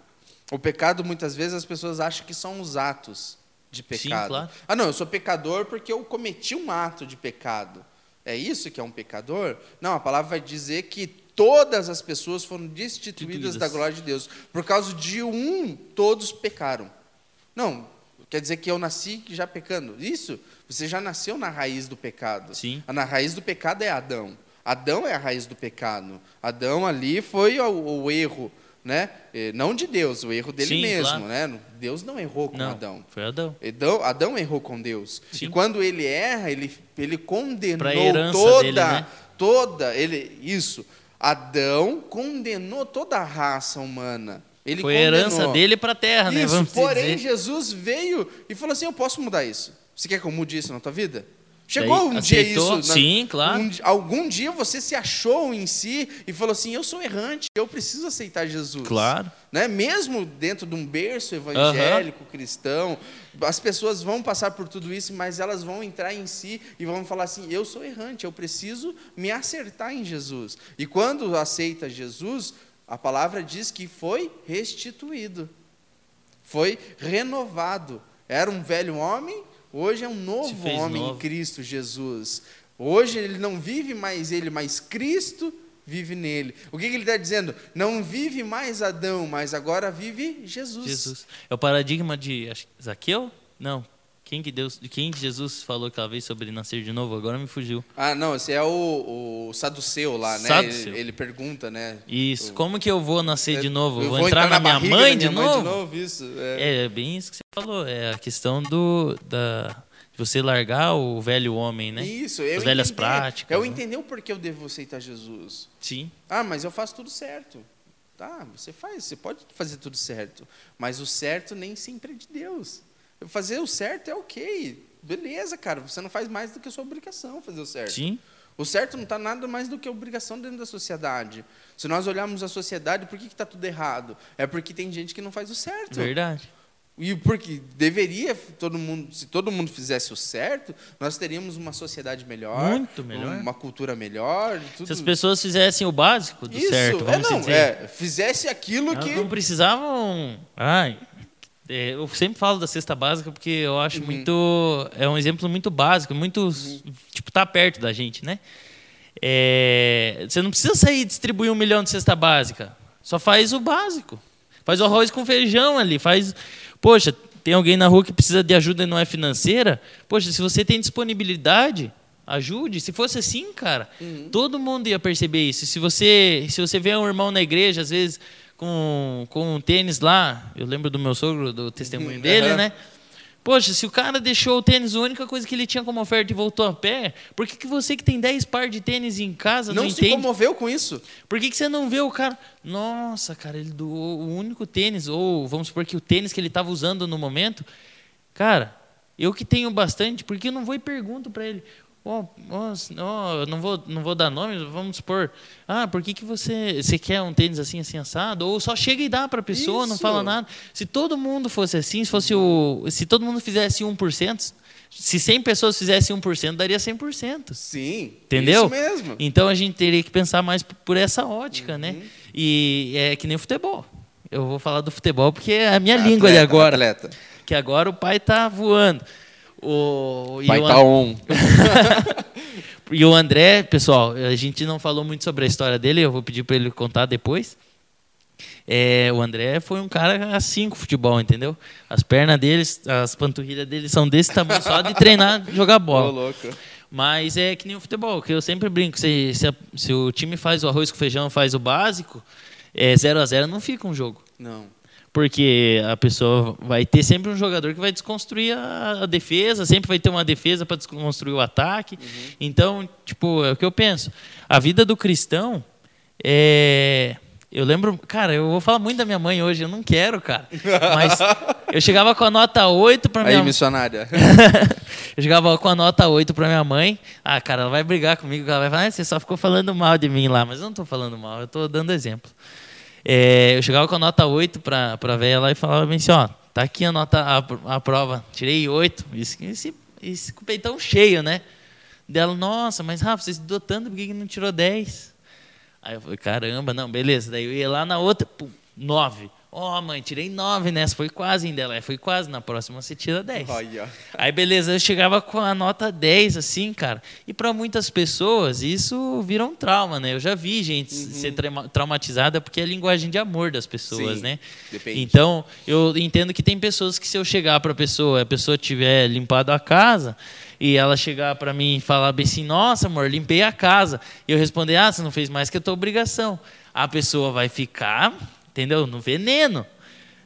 Speaker 2: O pecado, muitas vezes, as pessoas acham que são os atos de pecado.
Speaker 1: Sim, claro.
Speaker 2: Ah, não, eu sou pecador porque eu cometi um ato de pecado. É isso que é um pecador? Não, a palavra vai dizer que todas as pessoas foram destituídas da glória de Deus. Por causa de um, todos pecaram. Não, quer dizer que eu nasci já pecando. Isso, você já nasceu na raiz do pecado.
Speaker 1: Sim.
Speaker 2: Na raiz do pecado é Adão. Adão é a raiz do pecado. Adão ali foi o, o erro né? Não de Deus, o erro dele
Speaker 1: Sim,
Speaker 2: mesmo,
Speaker 1: claro.
Speaker 2: né? Deus não errou com
Speaker 1: não,
Speaker 2: Adão.
Speaker 1: Foi Adão.
Speaker 2: Adão. Adão errou com Deus.
Speaker 1: Sim.
Speaker 2: E quando ele erra, ele, ele condenou
Speaker 1: toda,
Speaker 2: dele, né? toda, ele isso. Adão condenou toda a raça humana. Ele
Speaker 1: Foi
Speaker 2: condenou.
Speaker 1: herança dele para a terra,
Speaker 2: isso,
Speaker 1: né? Vamos
Speaker 2: porém,
Speaker 1: dizer.
Speaker 2: Jesus veio e falou assim: Eu posso mudar isso. Você quer que eu mude isso na tua vida? Chegou
Speaker 1: Daí,
Speaker 2: um
Speaker 1: aceitou?
Speaker 2: dia isso. Na,
Speaker 1: Sim, claro.
Speaker 2: Um, algum dia você se achou em si e falou assim: Eu sou errante, eu preciso aceitar Jesus.
Speaker 1: Claro.
Speaker 2: Né? Mesmo dentro de um berço evangélico, cristão, as pessoas vão passar por tudo isso, mas elas vão entrar em si e vão falar assim: Eu sou errante, eu preciso me acertar em Jesus. E quando aceita Jesus, a palavra diz que foi restituído, foi renovado. Era um velho homem Hoje é um novo homem novo. em Cristo Jesus. Hoje ele não vive mais ele, mas Cristo vive nele. O que, que ele está dizendo? Não vive mais Adão, mas agora vive Jesus.
Speaker 1: Jesus. É o paradigma de Zaqueu? Não. Quem que Deus, quem Jesus falou aquela vez sobre nascer de novo? Agora me fugiu.
Speaker 2: Ah, não, esse é o, o Saduceu lá, né? Saduceu. Ele, ele, pergunta, né?
Speaker 1: Isso. O, Como que eu vou nascer de novo? Eu vou, vou entrar, entrar, na, minha mãe, de, minha mãe de novo?
Speaker 2: Isso. É.
Speaker 1: é. bem isso que você falou. É a questão do da você largar o velho homem, né?
Speaker 2: Isso. Eu
Speaker 1: As velhas práticas.
Speaker 2: Eu
Speaker 1: né?
Speaker 2: entender o porquê eu devo aceitar Jesus.
Speaker 1: Sim.
Speaker 2: Ah, mas eu faço tudo certo. Tá, você faz, você pode fazer tudo certo, mas o certo nem sempre é de Deus. Fazer o certo é ok. Beleza, cara, você não faz mais do que a sua obrigação fazer o certo.
Speaker 1: Sim.
Speaker 2: O certo não está nada mais do que obrigação dentro da sociedade. Se nós olharmos a sociedade, por que está tudo errado? É porque tem gente que não faz o certo.
Speaker 1: Verdade.
Speaker 2: E porque deveria todo mundo, se todo mundo fizesse o certo, nós teríamos uma sociedade melhor,
Speaker 1: muito melhor,
Speaker 2: uma cultura melhor.
Speaker 1: Tudo. Se as pessoas fizessem o básico do
Speaker 2: Isso,
Speaker 1: certo, vamos
Speaker 2: é, não,
Speaker 1: dizer.
Speaker 2: É, fizesse aquilo
Speaker 1: Elas
Speaker 2: que
Speaker 1: não precisavam. Ai, é, eu sempre falo da cesta básica porque eu acho uhum. muito. É um exemplo muito básico, muito. Uhum. Tipo, tá perto da gente, né? É, você não precisa sair distribuir um milhão de cesta básica. Só faz o básico. Faz o arroz com feijão ali. Faz. Poxa, tem alguém na rua que precisa de ajuda e não é financeira? Poxa, se você tem disponibilidade, Ajude. Se fosse assim, cara,
Speaker 2: Uhum.
Speaker 1: todo mundo ia perceber isso. Se você, se você vê um irmão na igreja, às vezes com, com um tênis lá, eu lembro do meu sogro, do testemunho
Speaker 2: Uhum,
Speaker 1: dele,
Speaker 2: aham.
Speaker 1: né? Poxa, se o cara deixou o tênis, a única coisa que ele tinha como oferta e voltou a pé, por que, que você que tem 10 par de tênis em casa não,
Speaker 2: Não se
Speaker 1: entende?
Speaker 2: comoveu com isso?
Speaker 1: Por que, que você não vê o cara? Nossa, cara, ele doou o único tênis, ou vamos supor que o tênis que ele estava usando no momento. Cara, eu que tenho bastante, por que eu não vou e pergunto para ele? Ó, ó, eu não vou, não vou dar nome, vamos supor. Ah, por que, que você, você quer um tênis assim, assim, assado? Ou só chega e dá para a pessoa, não
Speaker 2: Isso.
Speaker 1: fala nada. Se todo mundo fosse assim, se, fosse o, se todo mundo fizesse 1%, se 100 pessoas fizessem 1%, daria 100%.
Speaker 2: Sim.
Speaker 1: Entendeu?
Speaker 2: Isso mesmo.
Speaker 1: Então a gente teria que pensar mais por essa ótica, né?
Speaker 2: Uhum.
Speaker 1: E é que nem o futebol. Eu vou falar do futebol porque é a minha
Speaker 2: Atleta,
Speaker 1: língua de agora.
Speaker 2: Atleta.
Speaker 1: Que agora o pai tá voando. O, e
Speaker 2: Pai
Speaker 1: o
Speaker 2: tá on.
Speaker 1: e o André, pessoal, a gente não falou muito sobre a história dele, eu vou pedir para ele contar depois. É, o André foi um cara assim com futebol, entendeu? As pernas deles, as panturrilhas dele são desse tamanho só de treinar, jogar bola. Mas é que nem o futebol, que eu sempre brinco. Se, se, a- se o time faz o arroz com feijão, faz o básico, é 0 a 0 não fica um jogo.
Speaker 2: Não.
Speaker 1: Porque a pessoa vai ter sempre um jogador que vai desconstruir a, defesa, sempre vai ter uma defesa para desconstruir o ataque. Então, tipo, é o que eu penso. A vida do cristão é. Eu lembro, cara, eu vou falar muito da minha mãe hoje, eu não quero, cara. Mas eu chegava com a nota 8 para minha
Speaker 2: Aí, missionária.
Speaker 1: eu chegava com a nota 8 pra minha mãe. Ah, cara, ela vai brigar comigo. Ela vai falar, ah, você só ficou falando mal de mim lá. Mas eu não tô falando mal, eu tô dando exemplo. É, eu chegava com a nota 8 pra, pra velha lá e falava assim, ó, tá aqui a nota, a, a prova. Tirei 8. Esse, esse, esse com o peitão cheio, né? Dela, nossa, mas Rafa, você estudou tanto, por que não tirou 10? Aí eu falei, caramba, não, beleza. Daí eu ia lá na outra, pum, 9. Ó, mãe, tirei 9 nessa, foi quase ainda. Ela, foi quase, na próxima você tira 10.
Speaker 2: Olha.
Speaker 1: Aí beleza, eu chegava com a nota 10, assim, cara. E para muitas pessoas isso vira um trauma, né? Eu já vi gente ser trauma- traumatizada porque é a linguagem de amor das pessoas,
Speaker 2: Sim,
Speaker 1: né?
Speaker 2: depende.
Speaker 1: Então, eu entendo que tem pessoas que se eu chegar para a pessoa, a pessoa tiver limpado a casa e ela chegar para mim e falar bem assim: "Nossa, amor, limpei a casa". E eu responder: "Ah, você não fez mais que a tua obrigação". A pessoa vai ficar, entendeu? No veneno.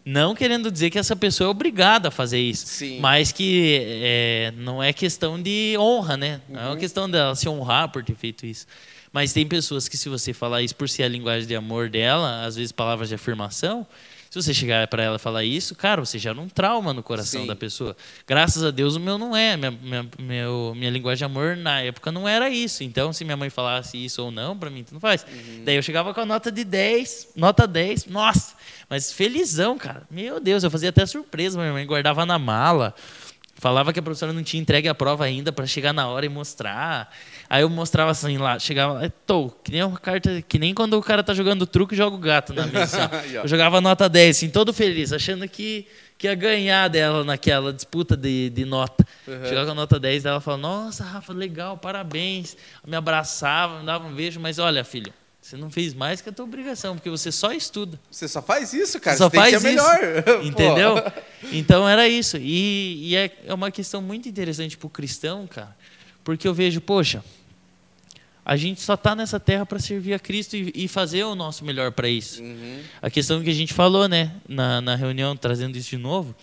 Speaker 1: Não querendo dizer que essa pessoa é obrigada a fazer isso,
Speaker 2: Sim.
Speaker 1: mas que é, não é questão de honra, né? Não é uma questão dela se honrar por ter feito isso. Mas tem pessoas que, se você falar isso por ser a linguagem de amor dela, às vezes palavras de afirmação, se você chegar para ela e falar isso, cara, você gera um trauma no coração
Speaker 2: Sim.
Speaker 1: da pessoa. Graças a Deus o meu não é. Minha, minha, meu- minha linguagem de amor na época não era isso. Então, se minha mãe falasse isso ou não, para mim, não faz. Daí eu chegava com a nota de 10, nota 10, nossa, mas felizão, cara. Meu Deus, eu fazia até surpresa, minha mãe guardava na mala. Falava que a professora não tinha entregue a prova ainda para chegar na hora e mostrar. Aí eu mostrava assim lá, chegava lá, tô, que nem uma carta, que nem quando o cara tá jogando truque e joga o gato na mesa. assim, eu jogava nota 10, assim, todo feliz, achando que, que ia ganhar dela naquela disputa de, de nota.
Speaker 2: Uhum.
Speaker 1: Chegava com a nota 10, ela falava, nossa, Rafa, legal, parabéns. Me abraçava, me dava um beijo, mas olha, filho, você não fez mais que a tua obrigação, porque você só estuda.
Speaker 2: Você só faz isso, cara.
Speaker 1: Só
Speaker 2: Você tem
Speaker 1: faz
Speaker 2: que ser
Speaker 1: isso.
Speaker 2: melhor.
Speaker 1: Entendeu? Então era isso. E, e é, é uma questão muito interessante para o cristão, cara, porque eu vejo, poxa, a gente só está nessa terra para servir a Cristo e, e fazer o nosso melhor para isso.
Speaker 2: Uhum.
Speaker 1: A questão que a gente falou, né, na, na reunião, trazendo isso de novo,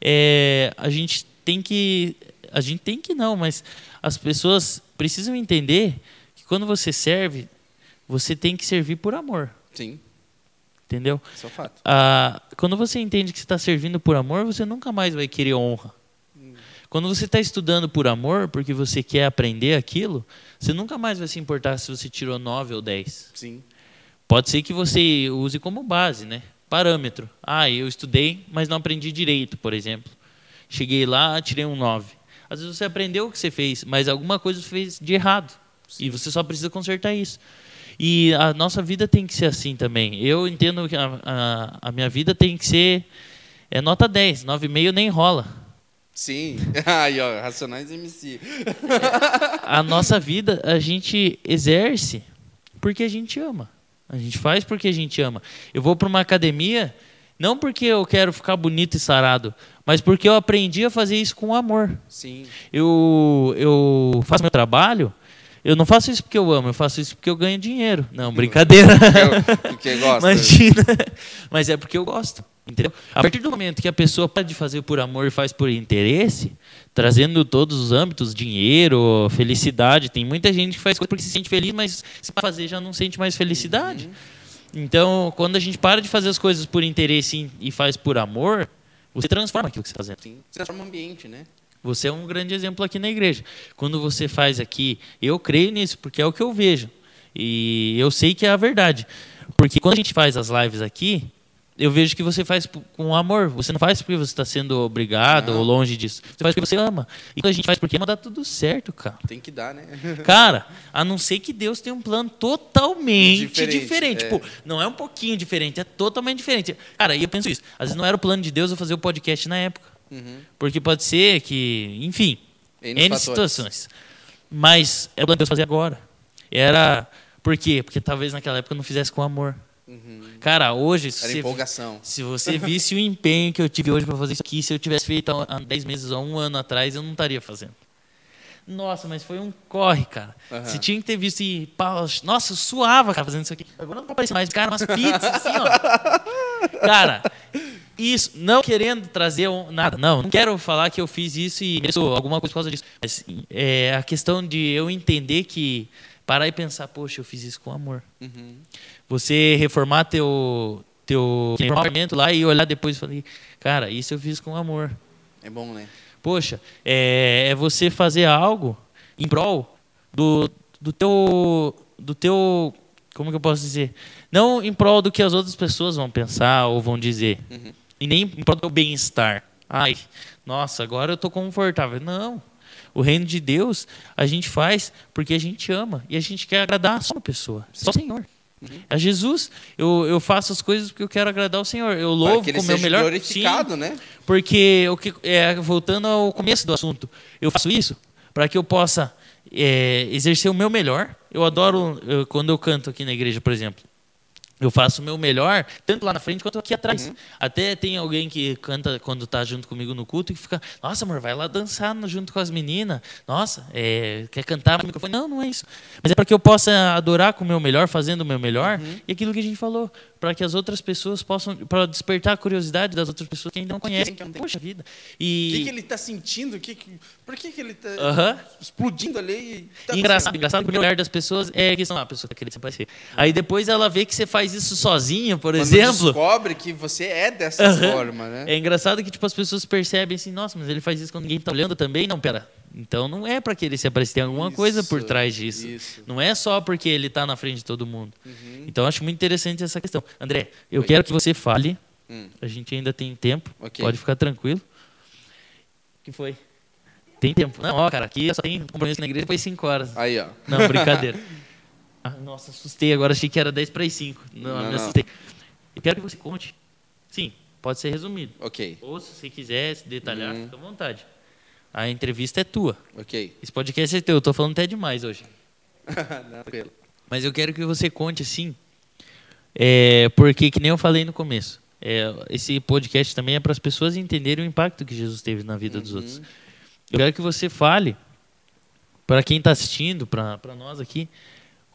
Speaker 1: é a gente tem que, a gente tem que não, mas as pessoas precisam entender que quando você serve, você tem que servir por amor,
Speaker 2: Sim,
Speaker 1: entendeu?
Speaker 2: isso é um fato.
Speaker 1: Ah, quando você entende que você está servindo por amor, você nunca mais vai querer honra. Quando você está estudando por amor, porque você quer aprender aquilo, você nunca mais vai se importar se você tirou 9 ou 10.
Speaker 2: Sim.
Speaker 1: Pode ser que você use como base, né? Parâmetro. Ah, eu estudei, mas não aprendi direito, por exemplo. Cheguei lá, tirei um 9. Às vezes você aprendeu o que você fez, mas alguma coisa você fez de errado. E você só precisa consertar isso. E a nossa vida tem que ser assim também. Eu entendo que a, a, a minha vida tem que ser é nota 10, 9,5 nem rola.
Speaker 2: Sim. Aí, ó, Racionais MC.
Speaker 1: a nossa vida a gente exerce porque a gente ama. A gente faz porque a gente ama. Eu vou para uma academia, Não porque eu quero ficar bonito e sarado, mas porque eu aprendi a fazer isso com amor.
Speaker 2: Sim.
Speaker 1: Eu, eu faço meu trabalho, eu não faço isso porque eu amo, eu faço isso porque eu ganho dinheiro. Não, brincadeira.
Speaker 2: Eu- Porque gosta.
Speaker 1: Imagina. Mas é porque eu gosto. Entendeu? A partir do momento que a pessoa pode fazer por amor e faz por interesse, trazendo todos os âmbitos, dinheiro, felicidade. Tem muita gente que faz coisa porque se sente feliz, mas se fazer já não sente mais felicidade. Então, quando a gente para de fazer as coisas por interesse e faz por amor, você transforma aquilo que você está fazendo.
Speaker 2: Sim. Você transforma o ambiente, né?
Speaker 1: Você é um grande exemplo aqui na igreja. Quando você faz aqui, eu creio nisso, porque é o que eu vejo. E eu sei que é a verdade. Porque quando a gente faz as lives aqui, eu vejo que você faz com amor. Você não faz porque você está sendo obrigado
Speaker 2: Não.
Speaker 1: ou longe disso. Você faz porque você ama. E quando a gente faz porque ama, dá tudo certo, cara.
Speaker 2: Tem que dar, né?
Speaker 1: Cara, a não ser que Deus tenha um plano totalmente
Speaker 2: Diferente,
Speaker 1: diferente.
Speaker 2: é.
Speaker 1: Tipo, não é um pouquinho diferente, é totalmente diferente. Cara, e eu penso isso. Às vezes não era o plano de Deus eu fazer o podcast na época.
Speaker 2: Uhum.
Speaker 1: Porque pode ser que, enfim,
Speaker 2: N
Speaker 1: N, situações. Mas é o plano de Deus fazer agora. Era. Por quê? Porque talvez naquela época eu não fizesse com amor.
Speaker 2: Uhum.
Speaker 1: Cara, hoje, se
Speaker 2: Era
Speaker 1: você,
Speaker 2: empolgação.
Speaker 1: se você visse o empenho que eu tive hoje para fazer isso aqui, se eu tivesse feito há há 10 meses ou um ano atrás, eu não estaria fazendo. Nossa, mas foi um corre, cara.
Speaker 2: Aham.
Speaker 1: Você tinha que ter visto e. Nossa, eu suava, cara, fazendo isso aqui. Agora não aparece mais, cara, umas pizzas assim, ó. Cara, isso, não querendo trazer um- nada, não, não quero falar que eu fiz isso e mereço alguma coisa por causa disso. Mas é a questão de eu entender que parar e pensar, poxa, eu fiz isso com amor.
Speaker 2: Uhum.
Speaker 1: Você reformar teu teu reformamento lá e olhar depois e falar, cara, isso eu fiz com amor.
Speaker 2: É bom, né?
Speaker 1: Poxa, é, é você fazer algo em prol do, do teu do teu como que eu posso dizer? Não em prol do que as outras pessoas vão pensar ou vão dizer.
Speaker 2: Uhum.
Speaker 1: E nem em prol do teu bem-estar. Ai, nossa, agora eu tô confortável. Não. O reino de Deus a gente faz porque a gente ama e a gente quer agradar só uma pessoa, só o Senhor. A Jesus, eu, eu faço as coisas porque eu quero agradar o Senhor. Eu
Speaker 2: Para
Speaker 1: louvo com o meu melhor.
Speaker 2: glorificado, né?
Speaker 1: Porque, o que, é, voltando ao começo do assunto, eu faço isso para que eu possa é, exercer o meu melhor. Eu adoro eu- quando eu canto aqui na igreja, por exemplo. Eu faço o meu melhor, tanto lá na frente quanto aqui atrás. Até tem alguém que canta quando está junto comigo no culto e fica, nossa, amor, vai lá dançar junto com as meninas. Nossa, é, quer cantar no microfone? Não, não é isso. Mas é para que eu possa adorar com o meu melhor, fazendo o meu melhor. E aquilo que a gente falou, para que as outras pessoas possam, para despertar a curiosidade das outras pessoas que ainda não conhecem.
Speaker 2: que não tem-
Speaker 1: Poxa vida.
Speaker 2: O
Speaker 1: E
Speaker 2: que, que ele está sentindo? O Que que- por que, que ele está
Speaker 1: Aham.
Speaker 2: explodindo ali? e Tá
Speaker 1: engraçado, engraçado que o olhar das pessoas é a questão, ah, a pessoa tá querendo se aparecer. Aí depois ela vê que você faz isso sozinho, por
Speaker 2: Quando
Speaker 1: exemplo.
Speaker 2: descobre que você é dessa
Speaker 1: Aham.
Speaker 2: forma, né?
Speaker 1: É engraçado que tipo as pessoas percebem assim, nossa, mas ele faz isso quando ninguém tá olhando também? Não, pera. Então não é para querer se aparecer, tem alguma coisa por
Speaker 2: Isso,
Speaker 1: trás disso.
Speaker 2: isso.
Speaker 1: Não é só porque ele tá na frente de todo mundo.
Speaker 2: Uhum.
Speaker 1: Então eu acho muito interessante essa questão. André, eu quero que você fale.
Speaker 2: Hum.
Speaker 1: A gente ainda tem tempo.
Speaker 2: Ok.
Speaker 1: Pode ficar tranquilo. O que foi? Tem tempo. Não, ó, cara, aqui só tem compromisso na igreja depois 5 horas.
Speaker 2: Aí, ó.
Speaker 1: Não, brincadeira. Ah, nossa, assustei agora, achei que era 10 para as 5. Não,
Speaker 2: Não,
Speaker 1: me
Speaker 2: não.
Speaker 1: assustei. Eu quero que você conte. Sim, pode ser resumido.
Speaker 2: Ok,
Speaker 1: Ou se você quiser se detalhar,
Speaker 2: Uhum.
Speaker 1: fica à vontade. A entrevista é tua.
Speaker 2: ok.
Speaker 1: Esse podcast é teu. Eu tô falando até demais hoje.
Speaker 2: Não, tranquilo.
Speaker 1: Mas eu quero que você conte assim, é, porque que nem eu falei no começo, é, esse podcast também é para as pessoas entenderem o impacto que Jesus teve na vida dos
Speaker 2: Uhum.
Speaker 1: outros. Eu quero que você fale para quem está assistindo, para nós aqui,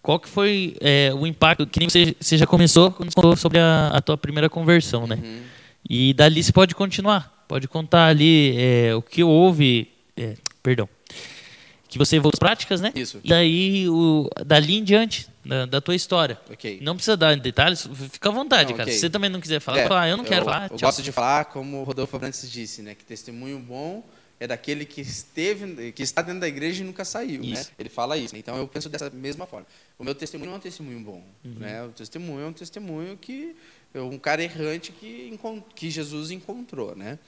Speaker 1: qual que foi é, o impacto que nem você, você já começou quando falou sobre a, a tua primeira conversão, né?
Speaker 2: Uhum.
Speaker 1: E dali você pode continuar, pode contar ali é, o que houve, é, perdão, que você voltou às práticas, né?
Speaker 2: Isso.
Speaker 1: E daí, o, dali em diante, da, da tua história.
Speaker 2: Ok.
Speaker 1: Não precisa dar detalhes, fica à vontade,
Speaker 2: Não,
Speaker 1: cara.
Speaker 2: ok.
Speaker 1: Se você também não quiser falar,
Speaker 2: É,
Speaker 1: fala, ah, eu não quero
Speaker 2: eu,
Speaker 1: falar.
Speaker 2: Eu
Speaker 1: tchau.
Speaker 2: gosto de falar como o Rodolfo Abrantes disse, né? Que testemunho bom é daquele que esteve, que está dentro da igreja e nunca saiu, né?
Speaker 1: Isso.
Speaker 2: Ele fala isso. Então eu penso dessa mesma forma. O meu testemunho é um testemunho bom,
Speaker 1: Uhum.
Speaker 2: né? O testemunho é um testemunho que é um cara errante que que Jesus encontrou, né?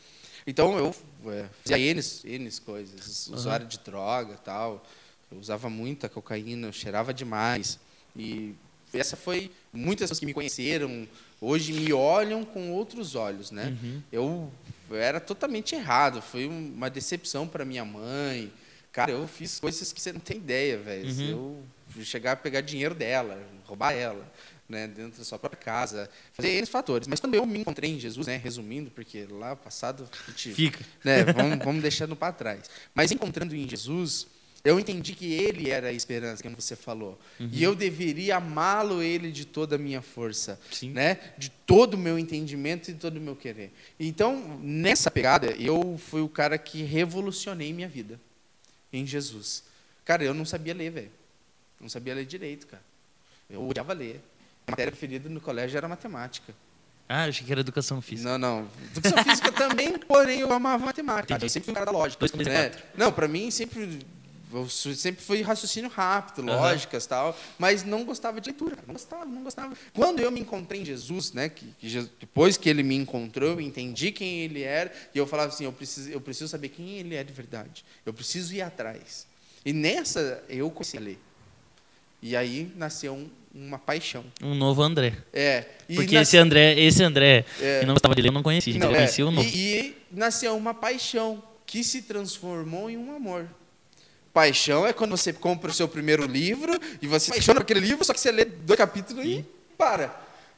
Speaker 2: Então eu é, fazia N, N coisas, usuário de droga, tal. Eu usava muita cocaína, eu cheirava demais e essa foi muitas pessoas que me conheceram hoje me olham com outros olhos, né?
Speaker 1: Uhum.
Speaker 2: Eu, eu era totalmente errado, foi um- uma decepção para minha mãe. Cara, eu fiz coisas que você não tem ideia, velho.
Speaker 1: Uhum.
Speaker 2: Eu chegar a pegar dinheiro dela, roubar ela. Né, dentro da sua própria casa, fazer esses fatores. Mas quando eu me encontrei em Jesus, né, resumindo, porque lá passado gente,
Speaker 1: Fica.
Speaker 2: né, vamos, vamos deixando para trás. Mas encontrando em Jesus, eu entendi que Ele era a esperança, como você falou, e eu deveria amá-lo Ele de toda a minha força,
Speaker 1: Sim.
Speaker 2: né, de todo o meu entendimento e de todo o meu querer. Então, nessa pegada, eu fui o cara que revolucionei minha vida em Jesus. Cara, eu não sabia ler, velho. Não sabia ler direito, cara. Eu odiava ler. A matéria preferida no colégio era matemática.
Speaker 1: Ah, achei que era educação física.
Speaker 2: Não, não. Educação física também, porém eu amava matemática.
Speaker 1: Entendi.
Speaker 2: Eu sempre fui um cara da lógica.
Speaker 1: Dois
Speaker 2: né? Não, para mim sempre eu sempre fui raciocínio rápido,
Speaker 1: Aham.
Speaker 2: lógicas tal, mas não gostava de leitura. Não gostava, não gostava. Quando eu me encontrei em Jesus, né, que, que Jesus- depois que ele me encontrou, eu entendi quem ele era e eu falava assim, eu preciso, eu preciso saber quem ele é de verdade. Eu preciso ir atrás. E nessa eu comecei a ler. E aí nasceu um- uma paixão.
Speaker 1: Um novo André.
Speaker 2: É. E
Speaker 1: Porque
Speaker 2: nas-
Speaker 1: esse André, esse André
Speaker 2: É.
Speaker 1: que não gostava de ler, eu não conhecia.
Speaker 2: Não,
Speaker 1: eu
Speaker 2: é.
Speaker 1: conhecia o novo.
Speaker 2: E, e nasceu uma paixão que se transformou em um amor. Paixão é quando você compra o seu primeiro livro e você se apaixona por aquele livro, só que você lê dois capítulos e para.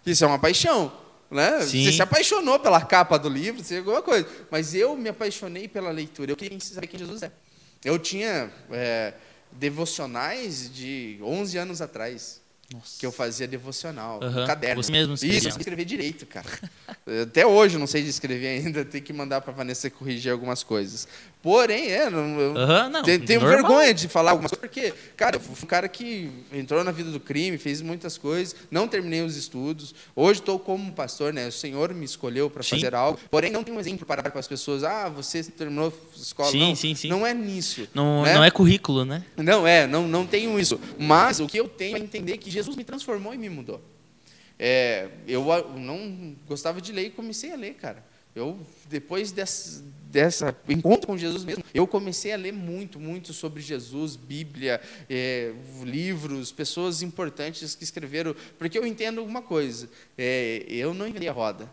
Speaker 2: Isso é uma paixão. Né?
Speaker 1: Sim.
Speaker 2: Você se apaixonou pela capa do livro, você alguma coisa. Mas eu me apaixonei pela leitura. Eu queria saber quem Jesus é. Eu tinha é, devocionais de 11 anos atrás.
Speaker 1: Nossa.
Speaker 2: Que eu fazia devocional,
Speaker 1: Aham.
Speaker 2: um caderno.
Speaker 1: Você mesmo escrevia.
Speaker 2: Isso, eu direito, cara. Até hoje eu não sei de escrever ainda, tem que mandar para Vanessa corrigir algumas coisas. Porém, é, não, eu
Speaker 1: Aham, não.
Speaker 2: tenho, vergonha de falar algumas coisas, porque, cara, eu fui um cara que entrou na vida do crime, fez muitas coisas, não terminei os estudos. Hoje estou como pastor, né? O Senhor me escolheu para fazer algo. Porém, não tenho um exemplo para dar para as pessoas. Ah, você terminou a escola.
Speaker 1: Sim,
Speaker 2: não,
Speaker 1: sim, sim.
Speaker 2: não é nisso.
Speaker 1: Não,
Speaker 2: né?
Speaker 1: não é currículo, né?
Speaker 2: Não, é, não, não tenho isso. Mas o que eu tenho é entender que Jesus me transformou e me mudou. É, eu não gostava de ler e comecei a ler, cara. Eu, depois dessa, dessa encontro com Jesus mesmo, eu comecei a ler muito, muito sobre Jesus, Bíblia, é, livros, pessoas importantes que escreveram, porque eu entendo uma coisa, é, eu não inventei a roda.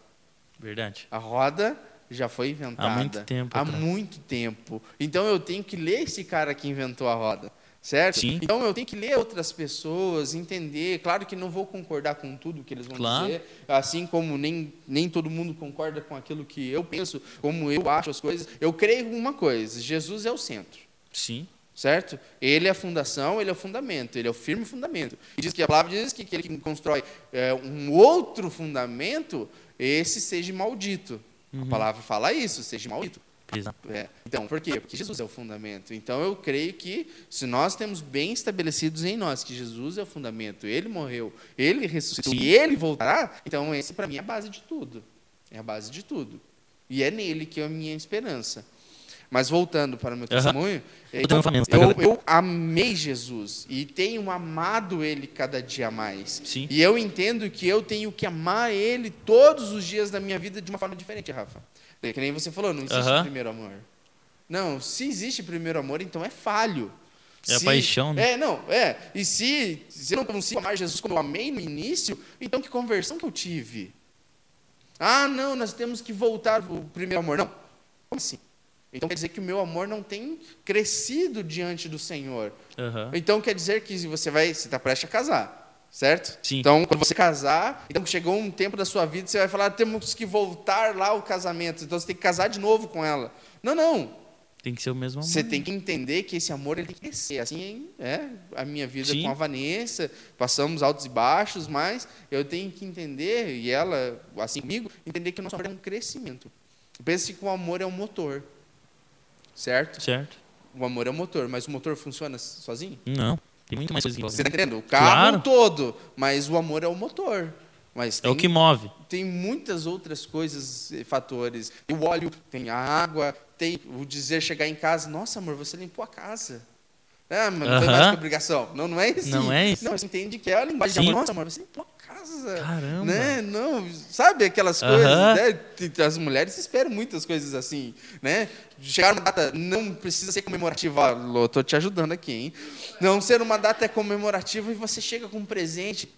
Speaker 1: Verdade.
Speaker 2: A roda já foi inventada.
Speaker 1: muito tempo
Speaker 2: Há
Speaker 1: atrás.
Speaker 2: muito tempo. Então eu tenho que ler esse cara que inventou a roda. Certo?
Speaker 1: Sim.
Speaker 2: Então eu tenho que ler outras pessoas, entender. Claro que não vou concordar com tudo que eles vão
Speaker 1: Claro.
Speaker 2: dizer, assim como nem, nem todo mundo concorda com aquilo que eu penso, como eu acho as coisas. Eu creio em uma coisa: Jesus é o centro.
Speaker 1: Sim.
Speaker 2: Certo? Ele é a fundação, ele é o fundamento, ele é o firme fundamento. E diz que a palavra diz que aquele que constrói é, um outro fundamento, esse seja maldito.
Speaker 1: Uhum.
Speaker 2: A palavra fala isso, seja maldito.
Speaker 1: Exato.
Speaker 2: É. Então, por quê? Porque Jesus é o fundamento. Então, eu creio que se nós temos bem estabelecidos em nós que Jesus é o fundamento, Ele morreu, Ele ressuscitou e Ele voltará, então esse para mim é a base de tudo. É a base de tudo. E é nele que é a minha esperança. Mas voltando para o meu testemunho,
Speaker 1: tá,
Speaker 2: eu,
Speaker 1: galera?
Speaker 2: eu amei Jesus e tenho amado Ele cada dia mais.
Speaker 1: Sim.
Speaker 2: E eu entendo que eu tenho que amar Ele todos os dias da minha vida de uma forma diferente, Rafa. É que nem você falou, não existe primeiro amor. Não, se existe primeiro amor, então é falho.
Speaker 1: É
Speaker 2: Se-
Speaker 1: paixão, né?
Speaker 2: É, não, é. E se, se eu não consigo amar Jesus como eu amei no início, então que conversão que eu tive? Ah, não, nós temos que voltar ao primeiro amor. Não. Como assim? Então quer dizer que o meu amor não tem crescido diante do Senhor.
Speaker 1: Aham.
Speaker 2: Então quer dizer que você vai, você está prestes a casar, certo?
Speaker 1: Sim.
Speaker 2: Então quando você casar, então chegou um tempo da sua vida, você vai falar, temos que voltar lá ao casamento. Então você tem que casar de novo com ela. Não, não.
Speaker 1: Tem que ser o mesmo amor.
Speaker 2: Você tem que entender que esse amor ele tem que crescer. Assim é a minha vida
Speaker 1: Sim.
Speaker 2: com a Vanessa, passamos altos e baixos, mas eu tenho que entender, e ela, assim comigo, entender que o nosso amor é um crescimento. Pense que o amor é um motor, certo?
Speaker 1: Certo?
Speaker 2: O amor é um motor, mas o motor funciona sozinho?
Speaker 1: Não. Tem muito mais coisas que
Speaker 2: Você
Speaker 1: envolvem.
Speaker 2: está entendendo? O carro
Speaker 1: Claro.
Speaker 2: todo, mas o amor é o motor. Mas
Speaker 1: É o
Speaker 2: tem-
Speaker 1: que move.
Speaker 2: tem muitas outras coisas, eh, fatores. Tem o óleo, tem a água, tem o dizer chegar em casa, nossa amor, você limpou a casa. Ah, mas não foi mais que obrigação. Não, não é isso.
Speaker 1: Não é isso.
Speaker 2: Não, você entende que é a linguagem
Speaker 1: Sim.
Speaker 2: de amor. Nossa, amor, você limpou a casa.
Speaker 1: Caramba.
Speaker 2: Né? Não, sabe aquelas coisas, né? As mulheres esperam muitas coisas assim, né? Chegar uma data, não precisa ser comemorativa. Ah, Lô, tô te ajudando aqui, hein? Não ser uma data comemorativa e você chega com um presente.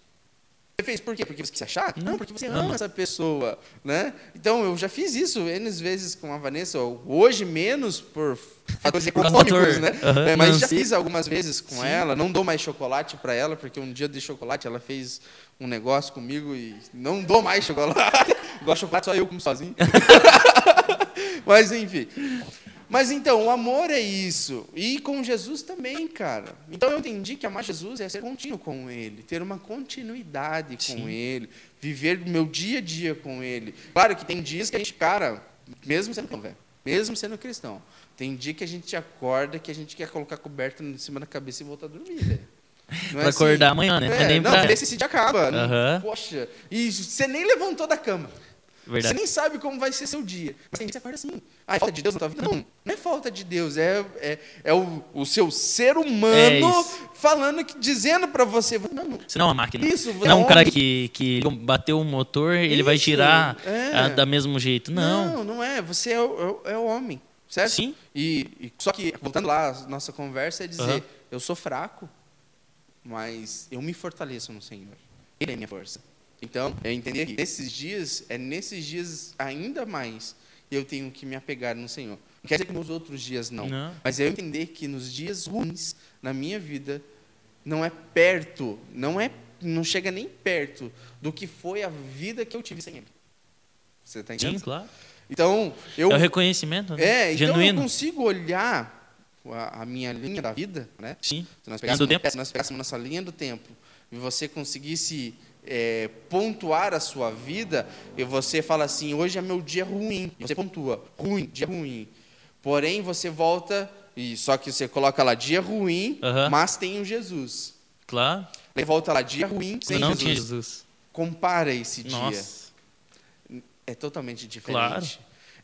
Speaker 2: Você fez por quê? Porque você quis se achar? Não,
Speaker 1: Não,
Speaker 2: porque você
Speaker 1: ama.
Speaker 2: essa pessoa, né? Então, eu já fiz isso N vezes com a Vanessa, hoje menos por fatores econômicos, né?
Speaker 1: aham,
Speaker 2: É, mas já
Speaker 1: financeiro.
Speaker 2: fiz algumas vezes com
Speaker 1: Sim.
Speaker 2: ela, não dou mais chocolate para ela, porque um dia dei chocolate, ela fez um negócio comigo e não dou mais chocolate. Gosto de chocolate só eu como sozinho. Mas enfim. Mas então, o amor é isso. E com Jesus também, cara. Então eu entendi que amar Jesus é ser contínuo com Ele, ter uma continuidade com
Speaker 1: Sim.
Speaker 2: Ele, viver o meu dia a dia com Ele. Claro que tem dias que a gente, cara, mesmo sendo cristão, velho, mesmo sendo cristão, tem dia que a gente acorda que a gente quer colocar coberta em cima da cabeça e voltar a dormir, velho. Não
Speaker 1: Pra acordar amanhã, né? Não é
Speaker 2: É, não,
Speaker 1: pra-
Speaker 2: esse dia acaba.
Speaker 1: Aham.
Speaker 2: Poxa, e você nem levantou da cama.
Speaker 1: Verdade.
Speaker 2: Você nem sabe como vai ser seu dia. Mas tem dia que você acorda assim. Ah, é falta de Deus na tua vida? Não, não é falta de Deus. É, é, é o, o seu ser
Speaker 1: É
Speaker 2: humano
Speaker 1: isso.
Speaker 2: falando, que, dizendo pra você. Não,
Speaker 1: Você não é uma máquina.
Speaker 2: Isso,
Speaker 1: Você não é um
Speaker 2: é
Speaker 1: cara que, que bateu o motor, ele vai tirar
Speaker 2: é.
Speaker 1: ah, da mesmo jeito. Não.
Speaker 2: não, não é. Você é o, é o- é homem. Certo?
Speaker 1: Sim.
Speaker 2: E, e só que, voltando lá, nossa conversa é dizer:
Speaker 1: Aham.
Speaker 2: eu sou fraco, mas eu me fortaleço no Senhor. Ele é minha força. Então, eu entendi que nesses dias, é nesses dias ainda mais, eu tenho que me apegar no Senhor. Não quer dizer que nos outros dias não.
Speaker 1: Não.
Speaker 2: Mas eu entender que nos dias ruins na minha vida, não é perto, não é, não chega nem perto do que foi a vida que eu tive sem Ele. Você está entendendo?
Speaker 1: Sim, claro.
Speaker 2: Então, eu
Speaker 1: É o reconhecimento né?
Speaker 2: é, então
Speaker 1: genuíno.
Speaker 2: eu consigo olhar a, a minha linha da vida, né?
Speaker 1: Sim.
Speaker 2: Se nós pegássemos,
Speaker 1: tempo.
Speaker 2: se nós pegássemos nossa linha do tempo e você conseguisse é, pontuar a sua vida, e você fala assim, hoje é meu dia ruim, e você pontua, ruim, dia ruim. Porém, você volta, e só que você coloca lá dia ruim,
Speaker 1: Aham.
Speaker 2: mas tem o Jesus.
Speaker 1: Claro.
Speaker 2: Aí volta lá dia ruim, sem
Speaker 1: não
Speaker 2: Jesus.
Speaker 1: tinha Jesus.
Speaker 2: Compara esse dia.
Speaker 1: Nossa.
Speaker 2: É totalmente diferente.
Speaker 1: Claro.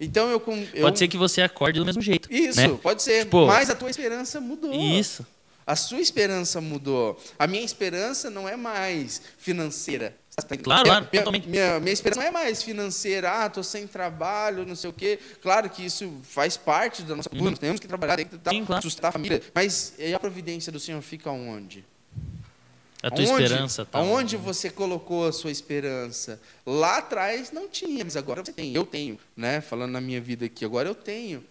Speaker 2: Então eu, eu
Speaker 1: Pode ser que você acorde do mesmo jeito.
Speaker 2: Isso,
Speaker 1: né?
Speaker 2: pode ser.
Speaker 1: Tipo-
Speaker 2: mas a tua esperança mudou.
Speaker 1: Isso.
Speaker 2: A sua esperança mudou. A minha esperança não é mais financeira.
Speaker 1: Claro,
Speaker 2: minha,
Speaker 1: claro, totalmente.
Speaker 2: minha, minha esperança não é mais financeira. Ah, tô sem trabalho, não sei o quê. Claro que isso faz parte da nossa cultura. Nós temos que trabalhar, tem que
Speaker 1: Uhum. Sim, claro.
Speaker 2: sustentar a família. Mas e a providência do Senhor fica onde?
Speaker 1: A tua
Speaker 2: Aonde-
Speaker 1: esperança tá.
Speaker 2: Aonde você colocou a sua esperança? Lá atrás não tinha, mas agora você tem. Eu tenho, né? Falando na minha vida aqui, agora eu tenho.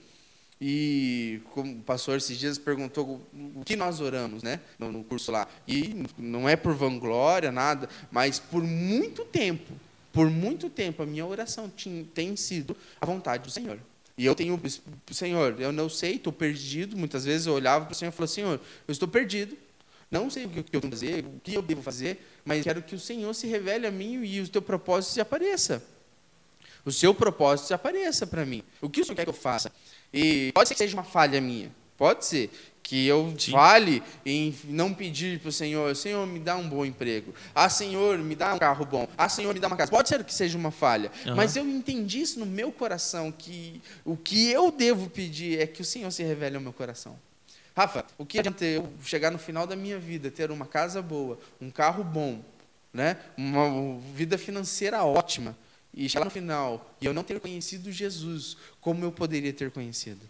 Speaker 2: E como o pastor esses dias perguntou o que nós oramos, né? No, no curso lá. E não é por vanglória, nada, mas por muito tempo, por muito tempo, a minha oração tinha, tem sido a vontade do Senhor. E eu tenho, Senhor, eu não sei, estou perdido. Muitas vezes eu olhava para o Senhor e falava, Senhor, eu estou perdido. Não sei o que eu tenho que fazer, o que eu devo fazer, mas quero que o Senhor se revele a mim e o teu propósito se apareça. O seu propósito se apareça para mim. O que o Senhor quer que eu faça? E pode ser que seja uma falha minha. Pode ser que eu
Speaker 1: Sim.
Speaker 2: fale em não pedir para o Senhor, Senhor, me dá um bom emprego. Ah, Senhor, me dá um carro bom. Ah, Senhor, me dá uma casa. Pode ser que seja uma falha.
Speaker 1: Aham.
Speaker 2: Mas eu entendi isso no meu coração, que o que eu devo pedir é que o Senhor se revele ao meu coração. Rafa, o que adianta eu chegar no final da minha vida, ter uma casa boa, um carro bom, né? uma vida financeira ótima, e chegar no final e eu não ter conhecido Jesus como eu poderia ter conhecido?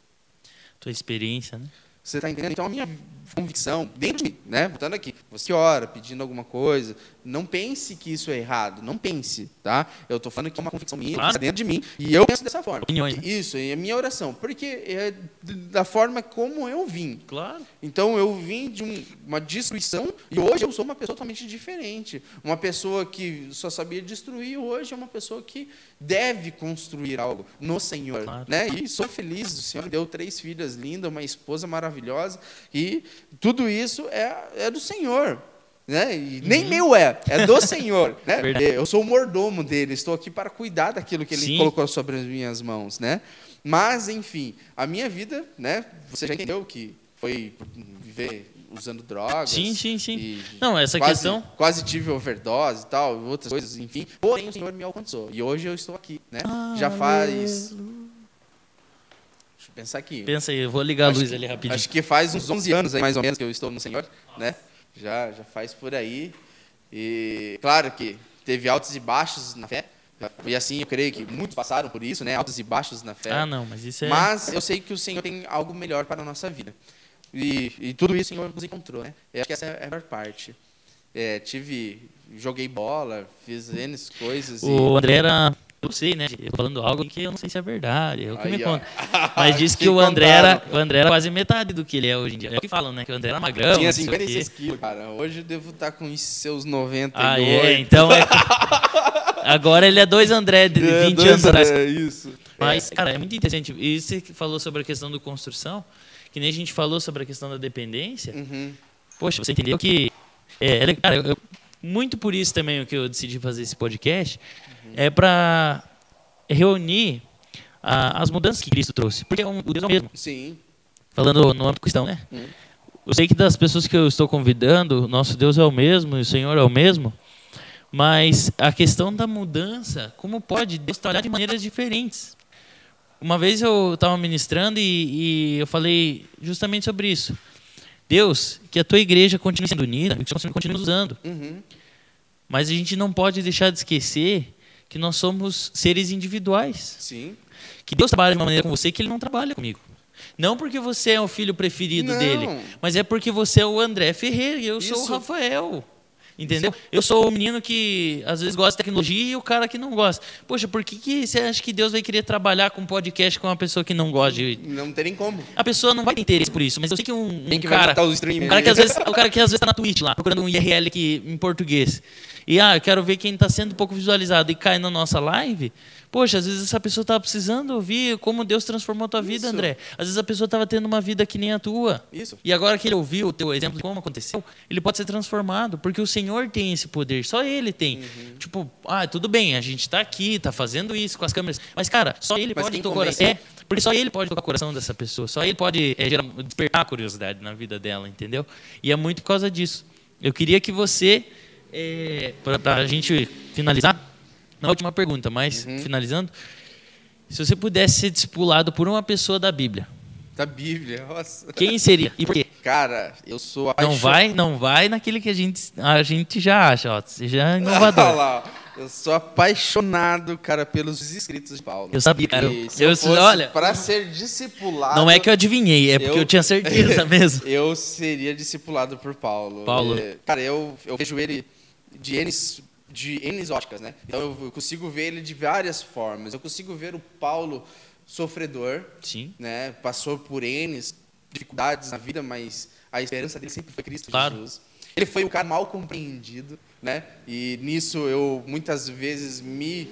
Speaker 1: Tua experiência, né?
Speaker 2: Você está entendendo? Então, a minha convicção, dentro de mim, né? Voltando aqui, você ora pedindo alguma coisa, não pense que isso é errado, não pense, tá? Eu estou falando que é uma convicção minha,
Speaker 1: Claro.
Speaker 2: está dentro de mim, e eu penso dessa forma.
Speaker 1: Opiniões, né?
Speaker 2: Isso, é a minha oração, porque é da forma como eu vim.
Speaker 1: Claro.
Speaker 2: Então eu vim de um- uma destruição e hoje eu sou uma pessoa totalmente diferente. Uma pessoa que só sabia destruir, hoje é uma pessoa que deve construir algo no Senhor.
Speaker 1: Claro.
Speaker 2: Né? E sou feliz, o Senhor me deu três filhas lindas, uma esposa maravilhosa, e tudo isso é, é do Senhor. Né? E nem meu é, é do Senhor. Né?
Speaker 1: Uhum.
Speaker 2: Eu sou o mordomo dele, estou aqui para cuidar daquilo que ele
Speaker 1: Sim.
Speaker 2: colocou sobre as minhas mãos. Né? Mas, enfim, a minha vida, né, você já entendeu que foi viver usando drogas.
Speaker 1: Sim, sim, sim. Não, essa
Speaker 2: quase,
Speaker 1: questão-
Speaker 2: Quase tive overdose e tal, outras coisas, enfim. Porém, o Senhor me alcançou. E hoje eu estou aqui, né? já faz. Deixa eu pensar aqui.
Speaker 1: Pensa aí, eu vou ligar a luz
Speaker 2: que-
Speaker 1: ali rapidinho.
Speaker 2: Acho que faz uns 11 anos aí, mais ou menos, que eu estou no Senhor, né? Já, já faz por aí. E claro que teve altos e baixos na fé. E assim, eu creio que muitos passaram por isso, né? Altos e baixos na fé.
Speaker 1: Ah, não, mas isso é.
Speaker 2: Mas eu sei que o Senhor tem algo melhor para a nossa vida. E, e tudo isso o Senhor nos encontrou, né? Eu acho que essa é a melhor parte. é, tive, joguei bola, fiz N coisas.
Speaker 1: O André era. Eu sei, né? Eu falando algo que eu não sei se é verdade. É o que
Speaker 2: Aí,
Speaker 1: me conta. Mas disse que
Speaker 2: Que
Speaker 1: o André, era, o André era quase metade do que ele é hoje em dia. É o que falam, né? Que o André era magrão.
Speaker 2: Tinha
Speaker 1: não sei o quê.
Speaker 2: 56 quilos, cara. Hoje eu devo estar com os seus 98.
Speaker 1: Ah, é. Então é. Agora ele é dois André de
Speaker 2: É,
Speaker 1: 20
Speaker 2: dois
Speaker 1: anos atrás.
Speaker 2: É isso.
Speaker 1: Mas, cara, é muito interessante. E você falou sobre a questão do construção, que nem a gente falou sobre a questão da dependência.
Speaker 2: Uhum.
Speaker 1: Poxa, você entendeu que. É, é- cara, eu- muito por isso também o que eu decidi fazer esse podcast é para reunir a- as mudanças que Cristo trouxe. Porque é um- o Deus é o mesmo.
Speaker 2: Sim.
Speaker 1: Falando no âmbito cristão, né?
Speaker 2: Hum.
Speaker 1: Eu sei que das pessoas que eu estou convidando, nosso Deus é o mesmo e o Senhor é o mesmo. Mas a questão da mudança, como pode Deus trabalhar de maneiras diferentes? Uma vez eu estava ministrando e, e eu falei justamente sobre isso. Deus, que a tua igreja continue sendo unida, que você continue usando.
Speaker 2: Uhum.
Speaker 1: Mas a gente não pode deixar de esquecer que nós somos seres individuais.
Speaker 2: Sim.
Speaker 1: Que Deus trabalha de uma maneira com você que Ele não trabalha comigo. Não porque você é o filho preferido
Speaker 2: Não.
Speaker 1: dele, mas é porque você é o André Ferreira e eu sou o
Speaker 2: Isso.
Speaker 1: Rafael. Entendeu? Eu sou o menino que às vezes gosta de tecnologia e o cara que não gosta. Poxa, por que, que você acha que Deus vai querer trabalhar com um podcast com uma pessoa que não gosta de.
Speaker 2: Não terem como.
Speaker 1: A pessoa não vai ter interesse por isso, mas eu sei que um, um
Speaker 2: que
Speaker 1: cara. Um cara que às vezes, o cara que às vezes tá na Twitch lá, procurando um IRL aqui em português. E ah, eu quero ver quem está sendo pouco visualizado e cai na nossa live. Poxa, às vezes essa pessoa estava precisando ouvir como Deus transformou a tua vida,
Speaker 2: Isso.
Speaker 1: André. Às vezes a pessoa estava tendo uma vida que nem a tua.
Speaker 2: Isso.
Speaker 1: E agora que ele ouviu o teu exemplo de como aconteceu, ele pode ser transformado, porque o Senhor tem esse poder, só ele tem.
Speaker 2: Uhum.
Speaker 1: Tipo, ah, tudo bem, a gente está aqui, está fazendo isso com as câmeras, mas cara, só ele
Speaker 2: Mas
Speaker 1: pode tocar coração. É, porque só ele pode tocar o coração dessa pessoa, só ele pode é, gerar, despertar a curiosidade na vida dela, entendeu? E é muito por causa disso. Eu queria que você, é, para a gente finalizar, na última pergunta, mas
Speaker 2: Uhum.
Speaker 1: finalizando, se você pudesse ser discipulado por uma pessoa da Bíblia,
Speaker 2: Da Bíblia, nossa.
Speaker 1: quem seria e por quê?
Speaker 2: Cara, eu sou
Speaker 1: Não
Speaker 2: apaixonado.
Speaker 1: vai, não vai naquele que a gente, a gente já acha, ó, você já é
Speaker 2: Olha
Speaker 1: inovador.
Speaker 2: lá, eu sou apaixonado, cara, pelos escritos de Paulo.
Speaker 1: Eu sabia, cara.
Speaker 2: E se
Speaker 1: Eu-
Speaker 2: eu, fosse
Speaker 1: olha-
Speaker 2: para ser discipulado.
Speaker 1: Não é que eu adivinhei, é porque eu,
Speaker 2: Eu-
Speaker 1: tinha certeza mesmo.
Speaker 2: Eu seria discipulado por Paulo.
Speaker 1: Paulo.
Speaker 2: É, cara, eu, eu vejo ele de N, de N óticas, né? Então eu, consigo ver ele de várias formas. Eu consigo ver o Paulo sofredor,
Speaker 1: Sim.
Speaker 2: né? Passou por N dificuldades na vida, mas a esperança dele sempre foi Cristo
Speaker 1: Claro.
Speaker 2: Jesus. Ele foi um cara mal compreendido, né? E nisso eu muitas vezes me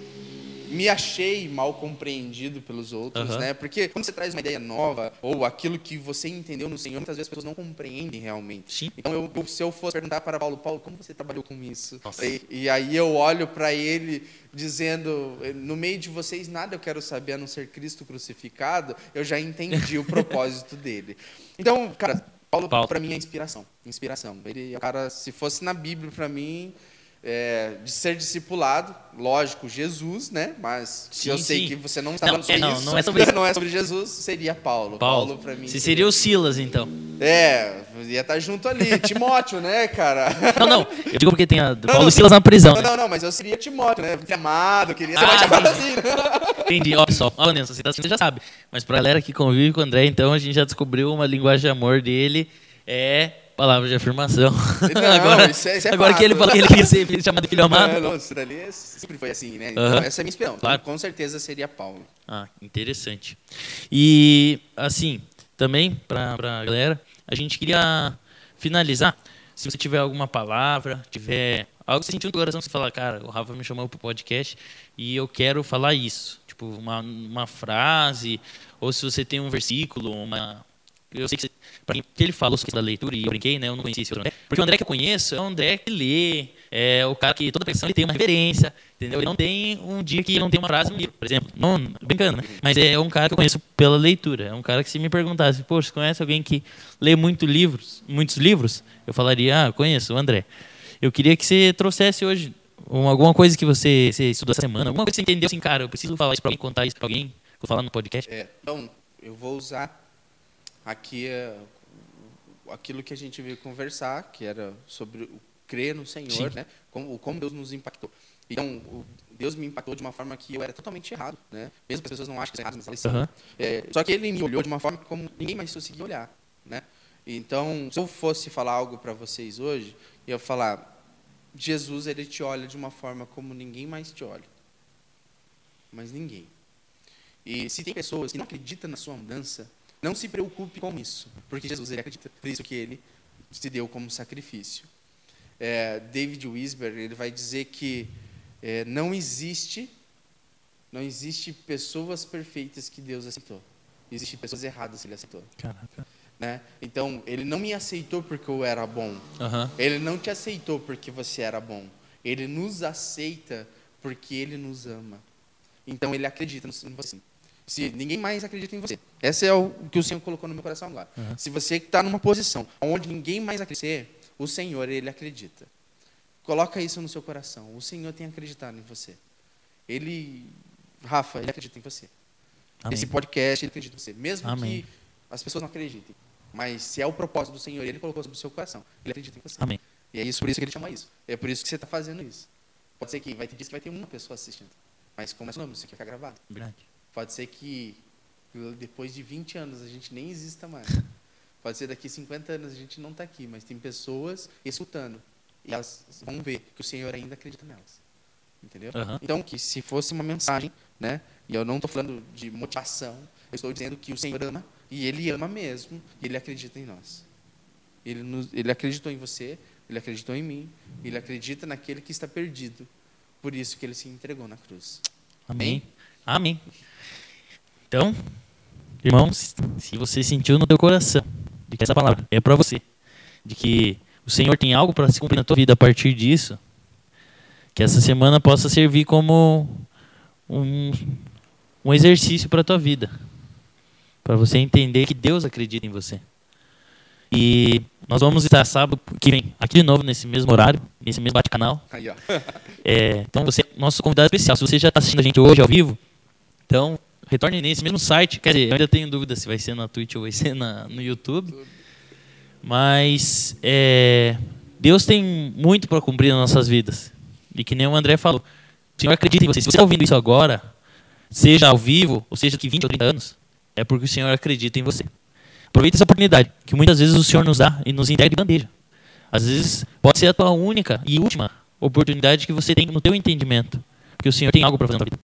Speaker 2: me achei mal compreendido pelos outros,
Speaker 1: Aham.
Speaker 2: né? Porque quando você traz uma ideia nova ou aquilo que você entendeu no Senhor, muitas vezes as pessoas não compreendem realmente.
Speaker 1: Sim.
Speaker 2: Então, eu, se eu fosse perguntar para Paulo, Paulo, como você trabalhou com isso? E, e aí eu olho para ele dizendo, no meio de vocês nada eu quero saber a não ser Cristo crucificado, eu já entendi o propósito dele. Então, cara, Paulo,
Speaker 1: Paulo.
Speaker 2: para mim é inspiração, inspiração. Ele, é cara, se fosse na Bíblia para mim, é, de ser discipulado, lógico, Jesus, né? Mas se
Speaker 1: Sim,
Speaker 2: eu sei
Speaker 1: sim.
Speaker 2: que você não está
Speaker 1: Não,
Speaker 2: falando sobre
Speaker 1: é, não,
Speaker 2: isso,
Speaker 1: não é sobre isso.
Speaker 2: não é sobre Jesus, seria Paulo.
Speaker 1: Paulo,
Speaker 2: para mim.
Speaker 1: Você seria o Silas, então.
Speaker 2: É, ia estar junto ali. Timóteo, né, cara?
Speaker 1: Não, não. Eu digo porque tem a Paulo
Speaker 2: não,
Speaker 1: e Silas na prisão,
Speaker 2: Não,
Speaker 1: né?
Speaker 2: não, não, mas eu seria Timóteo, né? Amado, queria ser
Speaker 1: Ah,
Speaker 2: mais assim, né?
Speaker 1: Entendi. Ó, pessoal, ó, Nelson, você, tá, você já sabe. Mas pra galera que convive com o André, então, a gente já descobriu uma linguagem de amor dele. É palavra de afirmação.
Speaker 2: Não,
Speaker 1: agora
Speaker 2: isso é- isso é
Speaker 1: agora que ele falou que ele queria ser chamado de filho amado.
Speaker 2: É, não, isso dali é- sempre foi assim, né? Então, essa é a minha inspiração.
Speaker 1: Claro.
Speaker 2: Com certeza seria Paulo.
Speaker 1: Ah, interessante. E, assim, também, para a galera, a gente queria finalizar. Se você tiver alguma palavra, tiver algo que você sentiu no coração, você fala, cara, o Rafa me chamou para o podcast e eu quero falar isso. Tipo, uma, uma frase, ou se você tem um versículo, uma. Eu sei que que ele falou sobre a leitura e eu brinquei, né? Eu não conhecia esse outro André. Porque o André que eu conheço é o André que lê, é o cara que toda pressão ele tem uma referência, entendeu? Ele não tem um dia que ele não tem uma frase no livro, por exemplo. Não, brincando, né? Mas é um cara que eu conheço pela leitura. É um cara que se me perguntasse, poxa, conhece alguém que lê muito livros, muitos livros? Eu falaria, ah, conheço, o André. Eu queria que você trouxesse hoje um- alguma coisa que você, você estudou essa semana, alguma coisa que você entendeu assim, cara, eu preciso falar isso pra alguém, contar isso pra alguém, vou falar no podcast.
Speaker 2: É, então, eu vou usar aqui é, aquilo que a gente veio conversar, que era sobre o crer no Senhor,
Speaker 1: Sim.
Speaker 2: né? Como, como Deus nos impactou. Então, Deus me impactou de uma forma que eu era totalmente errado, né? Mesmo que as pessoas não achem que são erradas, mas elas são. É, só que ele me olhou de uma forma como ninguém mais conseguia olhar, né? Então, se eu fosse falar algo para vocês hoje, eu ia falar, Jesus ele te olha de uma forma como ninguém mais te olha. Mas ninguém. E se tem pessoas que não acreditam na sua mudança, não se preocupe com isso, porque Jesus ele acredita. Por isso que ele se deu como sacrifício. É, David Wisber ele vai dizer que é, não existe não existe pessoas perfeitas que Deus aceitou. Existem pessoas erradas que ele aceitou.
Speaker 1: Caraca.
Speaker 2: Né? Então, ele não me aceitou porque eu era bom.
Speaker 1: Aham.
Speaker 2: Ele não te aceitou porque você era bom. Ele nos aceita porque ele nos ama. Então, ele acredita em você. Se ninguém mais acredita em você. Esse é o que o Senhor colocou no meu coração agora.
Speaker 1: Uhum.
Speaker 2: Se você está numa posição onde ninguém mais acredita, o Senhor, ele acredita. Coloca isso no seu coração. O Senhor tem acreditado em você. Ele, Rafa, ele acredita em você.
Speaker 1: Amém.
Speaker 2: Esse podcast, ele acredita em você. Mesmo
Speaker 1: Amém.
Speaker 2: que as pessoas não acreditem. Mas se é o propósito do Senhor, ele colocou sobre o seu coração. Ele acredita em você.
Speaker 1: Amém.
Speaker 2: E é isso por isso que ele chama isso. É por isso que você está fazendo isso. Pode ser que vai ter dias que vai ter uma pessoa assistindo. Mas como é seu nome, isso aqui vai ficar gravado.
Speaker 1: Verdade.
Speaker 2: Pode ser que depois de 20 anos a gente nem exista mais. Pode ser daqui 50 anos a gente não está aqui, mas tem pessoas escutando. E elas vão ver que o Senhor ainda acredita nelas. Entendeu?
Speaker 1: Aham.
Speaker 2: Então, que se fosse uma mensagem, né? E eu não estou falando de motivação, eu estou dizendo que o Senhor ama, e Ele ama mesmo, e Ele acredita em nós. Ele, nos, ele acreditou em você, Ele acreditou em mim, Ele acredita naquele que está perdido. Por isso que Ele se entregou na cruz.
Speaker 1: Amém. Amém. Então, irmãos, se você sentiu no teu coração de que essa palavra é para você, de que o Senhor tem algo para se cumprir na tua vida a partir disso, que essa semana possa servir como um, um exercício para a tua vida, para você entender que Deus acredita em você. E nós vamos estar sábado que vem aqui de novo nesse mesmo horário, nesse mesmo bate-canal. É, então você é nosso convidado especial. Se você já está assistindo a gente hoje ao vivo, então retorne nesse mesmo site. Quer dizer, eu ainda tenho dúvida se vai ser na Twitch ou vai ser na, no YouTube. Mas é, Deus tem muito para cumprir nas nossas vidas. E que nem o André falou. O Senhor acredita em você. Se você está ouvindo isso agora, seja ao vivo, ou seja daqui 20 ou 30 anos, é porque o Senhor acredita em você. Aproveita essa oportunidade, que muitas vezes o Senhor nos dá e nos entrega de bandeja. Às vezes pode ser a tua única e última oportunidade que você tem no teu entendimento, porque o Senhor tem algo para fazer na vida.